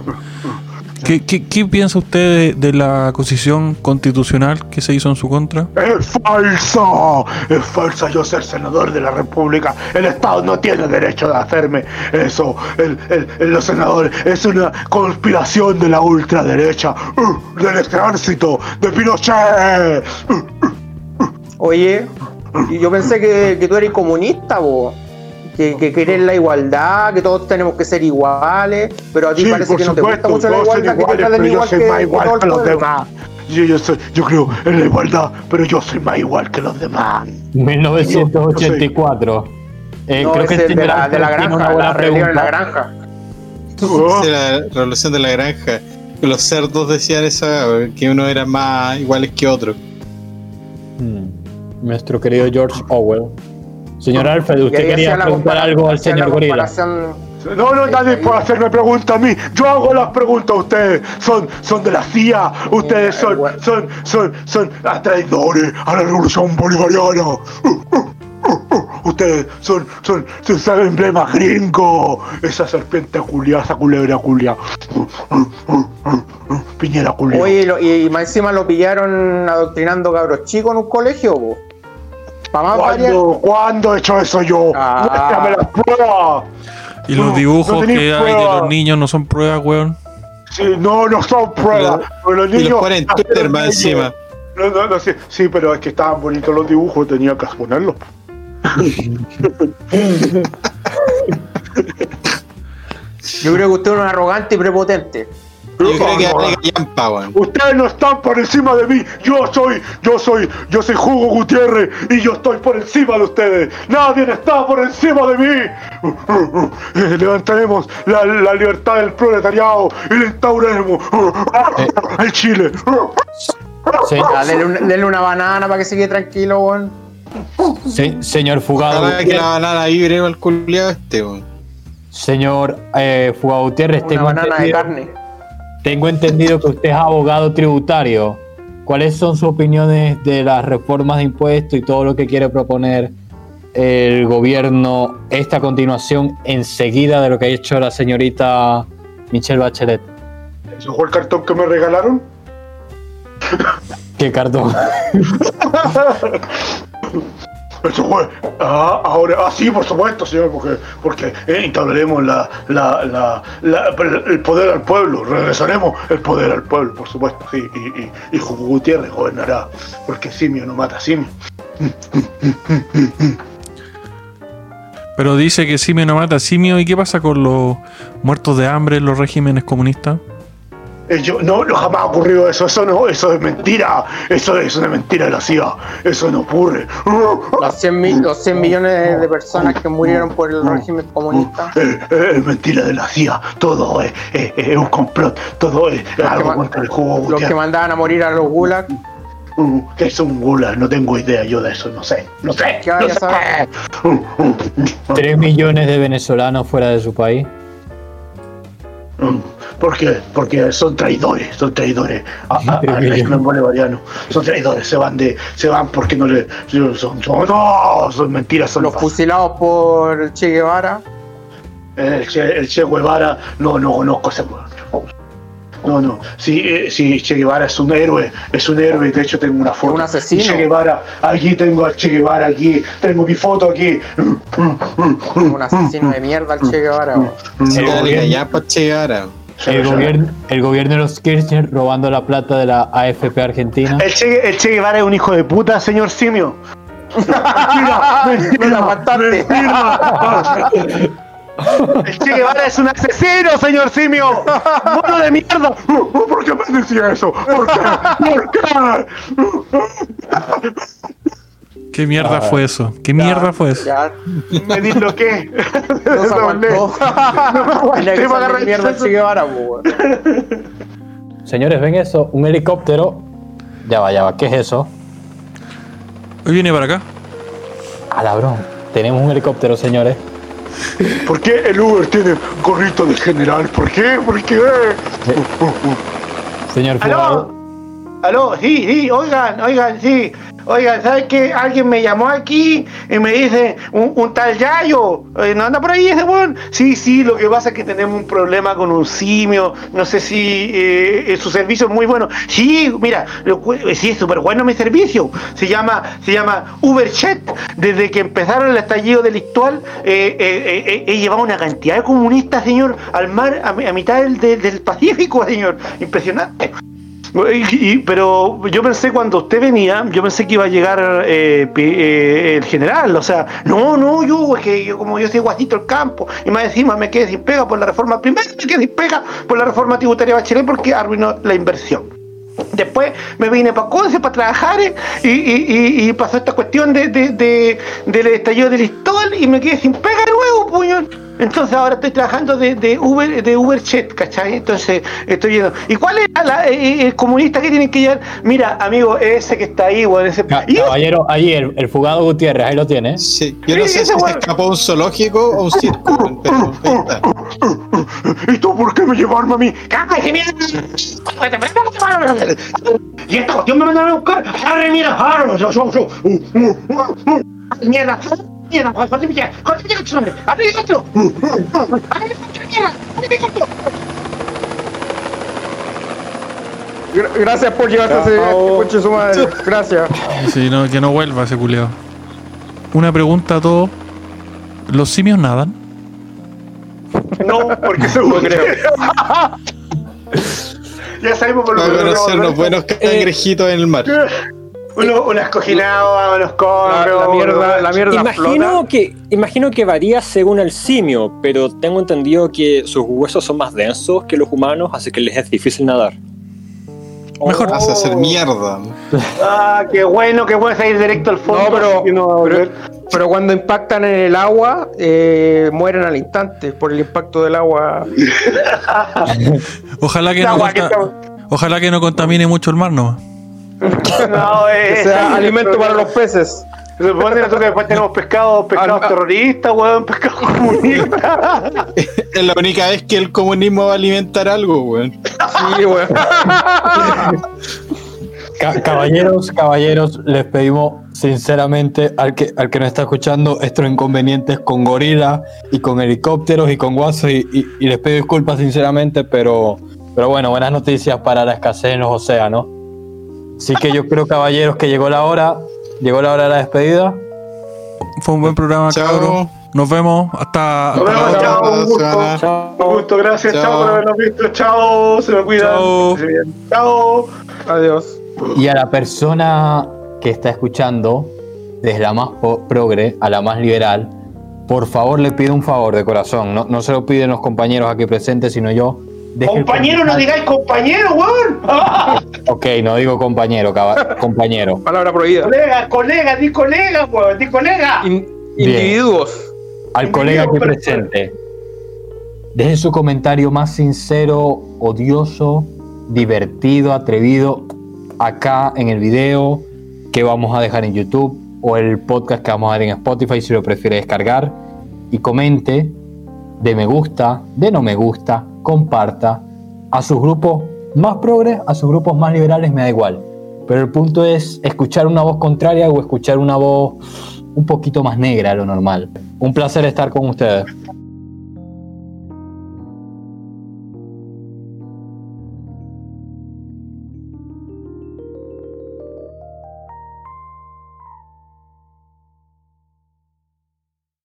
¿Qué, qué, qué piensa usted de, de la constitución constitucional que se hizo en su contra? Es falso, es falso yo ser senador de la República. El Estado no tiene derecho de hacerme eso. El, el- el- los senadores es una conspiración de la ultraderecha, uh, del ejército, de Pinochet. Uh, Oye, y yo pensé que, que tú eres comunista, vos. Que, que querés la igualdad, que todos tenemos que ser iguales, pero a ti sí, parece que no te gusta mucho la igualdad, que te iguales, traten pero yo igual soy que, más igual que los demás. Yo, yo, soy, yo creo en la igualdad, pero yo soy más igual que los demás. 1984. Eh, No, creo que es de la, de la granja, una la buena en la granja. Oh. de la revolución de la granja. Los cerdos decían eso, que uno era más iguales que otro. Mm, Nuestro querido George Orwell. Señor Alfred, ¿usted quería preguntar algo al señor la Gorila? No, no, nadie puede hacerme preguntas a mí. Yo hago las preguntas a ustedes. Son, son de la CIA. Ustedes son, son, son, son ah, traidores a la revolución bolivariana. Uh, uh, uh, uh. Ustedes son, son, son, son emblema gringo. Esa serpiente culia, esa culebra culia. Uh, uh, uh, uh, uh. Piñera culia. Oye, lo- y, y más encima lo pillaron adoctrinando cabros chicos en un colegio, po. ¿Cuándo, ¿Cuándo he hecho eso yo? Ah. Muéstrame las pruebas. Y los No, dibujos no que hay de los niños no son pruebas, weón. Sí, no, no son pruebas. pero los Y niños. los ponen en Twitter más encima. No, no, no, sí, sí, pero es que estaban bonitos los dibujos, tenía que ponerlos. Yo creo que usted es un arrogante y prepotente. Yo creo que No, no. vale callampa, weón. Ustedes no están por encima de mí. Yo soy, yo soy, yo soy Hugo Gutiérrez y yo estoy por encima de ustedes. Nadie está por encima de mí. Eh, Levantaremos la, la libertad del proletariado y la instauraremos el Chile. Se- Ya, denle, una, denle una banana para que se quede tranquilo, weón. se- señor Fugado Ojalá que la banana vibre el culiado este, weón. señor eh, Fugado Gutiérrez, Una tengo banana de carne. Tengo entendido que usted es abogado tributario. ¿Cuáles son sus opiniones de las reformas de impuestos y todo lo que quiere proponer el gobierno esta continuación enseguida de lo que ha hecho la señorita Michelle Bachelet? ¿Ese fue el cartón que me regalaron? ¿Qué cartón? Eso fue. Ah, ahora, ah, sí, por supuesto, señor, porque, porque eh, la, la, el poder al pueblo, regresaremos el poder al pueblo, por supuesto, sí, y, y, y Gutiérrez gobernará, porque simio no mata simio. Pero dice que simio no mata simio. ¿Y qué pasa con los muertos de hambre en los regímenes comunistas? Eh, yo- no, no jamás ha ocurrido eso, eso no, eso es mentira, eso es una mentira de la CIA, eso no ocurre. Los 100, mi- los 100 millones de personas que murieron por el régimen comunista. Eh, eh, es mentira de la CIA, todo es, es- es un complot, todo es algo contra el Hugo Los que mandaban a morir a los gulag. Mm, ¿Qué es un gula? No tengo idea yo de eso, no sé, no sé. ¿Qué vaya no sé. Mm, mm, Tres millones de venezolanos fuera de su país. ¿Por qué? Porque son traidores, son traidores al régimen bolivariano. Son traidores, se van de, se van porque no le, son, son, no, son mentiras, son Los fusilados por Che Guevara. El Che, el Che Guevara, no, no conozco ese weón. No, no. Sí, eh, sí, Che Guevara es un héroe, es un héroe. De hecho, tengo una foto. Un asesino. Che Guevara, aquí tengo al Che Guevara, aquí tengo mi foto aquí. Un asesino de mierda al Che Guevara. Sí, El dale gobierno- callampa, che, Guevara. El gobierno, el gobierno de los Kirchner robando la plata de la AFP Argentina. El che, el Che Guevara es un hijo de puta, señor Simio. Mentira, Me la mataste. mentira. El Che Guevara es un asesino, señor Simio. Mono de mierda. ¿Por qué me decía eso? ¿Por qué? ¿Por qué? ¿Qué mierda fue eso? ¿Qué mierda fue eso? Ya, Me disloqué. no se aguantó. Tenía que Te va a agarrar salir mierda Che Guevara. Señores, ven eso, un helicóptero. Ya va, ya va, ¿qué es eso? Hoy viene para acá. A labrón. Tenemos un helicóptero, señores. ¿Por qué el Uber tiene gorrito de general? ¿Por qué? ¿Por qué? Señor Fugado. Aló, sí, sí, oigan, oigan, sí. Oigan, ¿sabes qué? Alguien me llamó aquí y me dice, un, un tal Yayo, eh, ¿no anda por ahí ese weón? Sí, sí, lo que pasa es que tenemos un problema con un simio, no sé si eh, su servicio es muy bueno. Sí, mira, eh, sí, es súper bueno mi servicio. Se llama, se llama UberChat. Desde que empezaron el estallido delictual, he llevado una cantidad de comunistas, señor, al mar, a, a mitad del- del Pacífico, señor. Impresionante. Y- pero yo pensé cuando usted venía, yo pensé que iba a llegar eh, eh, el general, o sea, no, no, yo, es que yo, como yo soy guasito el campo, y más encima me quedé sin pega por la reforma, primero me quedé sin pega por la reforma tributaria Bachelet porque arruinó la inversión. Después me vine para Conce para trabajar eh, y, y- y- pasó esta cuestión de, de- de- del estallido del Listol y me quedé sin pega de nuevo, puño. Entonces ahora estoy trabajando de, de Uber de UberChat, ¿cachai? Entonces estoy yendo. ¿Y cuál es la- eh, el comunista que tienen que llevar? Mira, amigo, ese que está ahí, weón, ese. Caballero, ahí el, el fugado Gutiérrez, ahí lo tiene. Sí, yo no sé si se weón. escapó un zoológico o un circo, weón, pero ahí está. ¿Y tú por qué me llevarme a mí? ¡Cállate, mierda! Y esta cuestión me mandaron a buscar. ¡Arre, mira! ¡Arre! ¡Mierda! ¡Mierda! ¡Corte mi tía! ¡Corte mi tía! ¡Arre, ¡Arre, helicóptero! ¡Arre, mierda! ¡Arre, helicóptero! Gra- Gracias por llevarte a ese coche su madre. Gracias. Sí, no, que no vuelva ese culiao. Una pregunta a todos. ¿Los simios nadan? No, porque seguro creo. ya sabemos por lo a que conocer los buenos cangrejitos en el mar. Uno, unas cojinadas, unos La, corros. la mierda, la mierda Imagino flota. que, imagino que varía según el simio, pero tengo entendido que sus huesos son más densos que los humanos, así que les es difícil nadar. Mejor. Vas a hacer mierda. Ah, qué bueno, qué bueno salir directo al fondo. No, pero- no cuando impactan en el agua, eh, mueren al instante por el impacto del agua. Ojalá que, La no agua que ojalá que no contamine mucho el mar, no. No, eh, Que sea alimento para los peces. Se supone que después tenemos pescados, pescados Ah, terroristas, weón, pescados comunistas. Es la única vez que el comunismo va a alimentar algo, weón. Sí, weón. Ca- caballeros, caballeros, les pedimos sinceramente al que, al que nos está escuchando estos inconvenientes con gorila y con helicópteros y con guasos y, y- y les pido disculpas sinceramente, pero, pero bueno, buenas noticias para la escasez en los océanos. Así que yo creo, caballeros, que llegó la hora, llegó la hora de la despedida. Fue un buen programa, Chao. cabros. Nos vemos. Hasta, Nos vemos, chao, un gusto. Chao. Un gusto, gracias, chao, Chao. por habernos visto. Chao, se me cuidan. Chao. Se. Adiós. Y a la persona que está escuchando, desde la más progre a la más liberal, por favor le pido un favor de corazón. No, no se lo piden los compañeros aquí presentes, sino yo. Compañero, no digáis compañero, weón. Ok, no digo compañero, caba- compañero. Palabra prohibida. colega, colega, di colega, weón, di colega. In- Bien. individuos. Al colega aquí Entendido, presente. Deje su comentario más sincero, odioso, divertido, atrevido, acá en el video que vamos a dejar en YouTube o el podcast que vamos a dar en Spotify si lo prefiere descargar. Y comente de me gusta, de no me gusta, comparta a sus grupos más progres, a sus grupos más liberales, me da igual. Pero el punto es escuchar una voz contraria o escuchar una voz un poquito más negra de lo normal. Un placer estar con ustedes.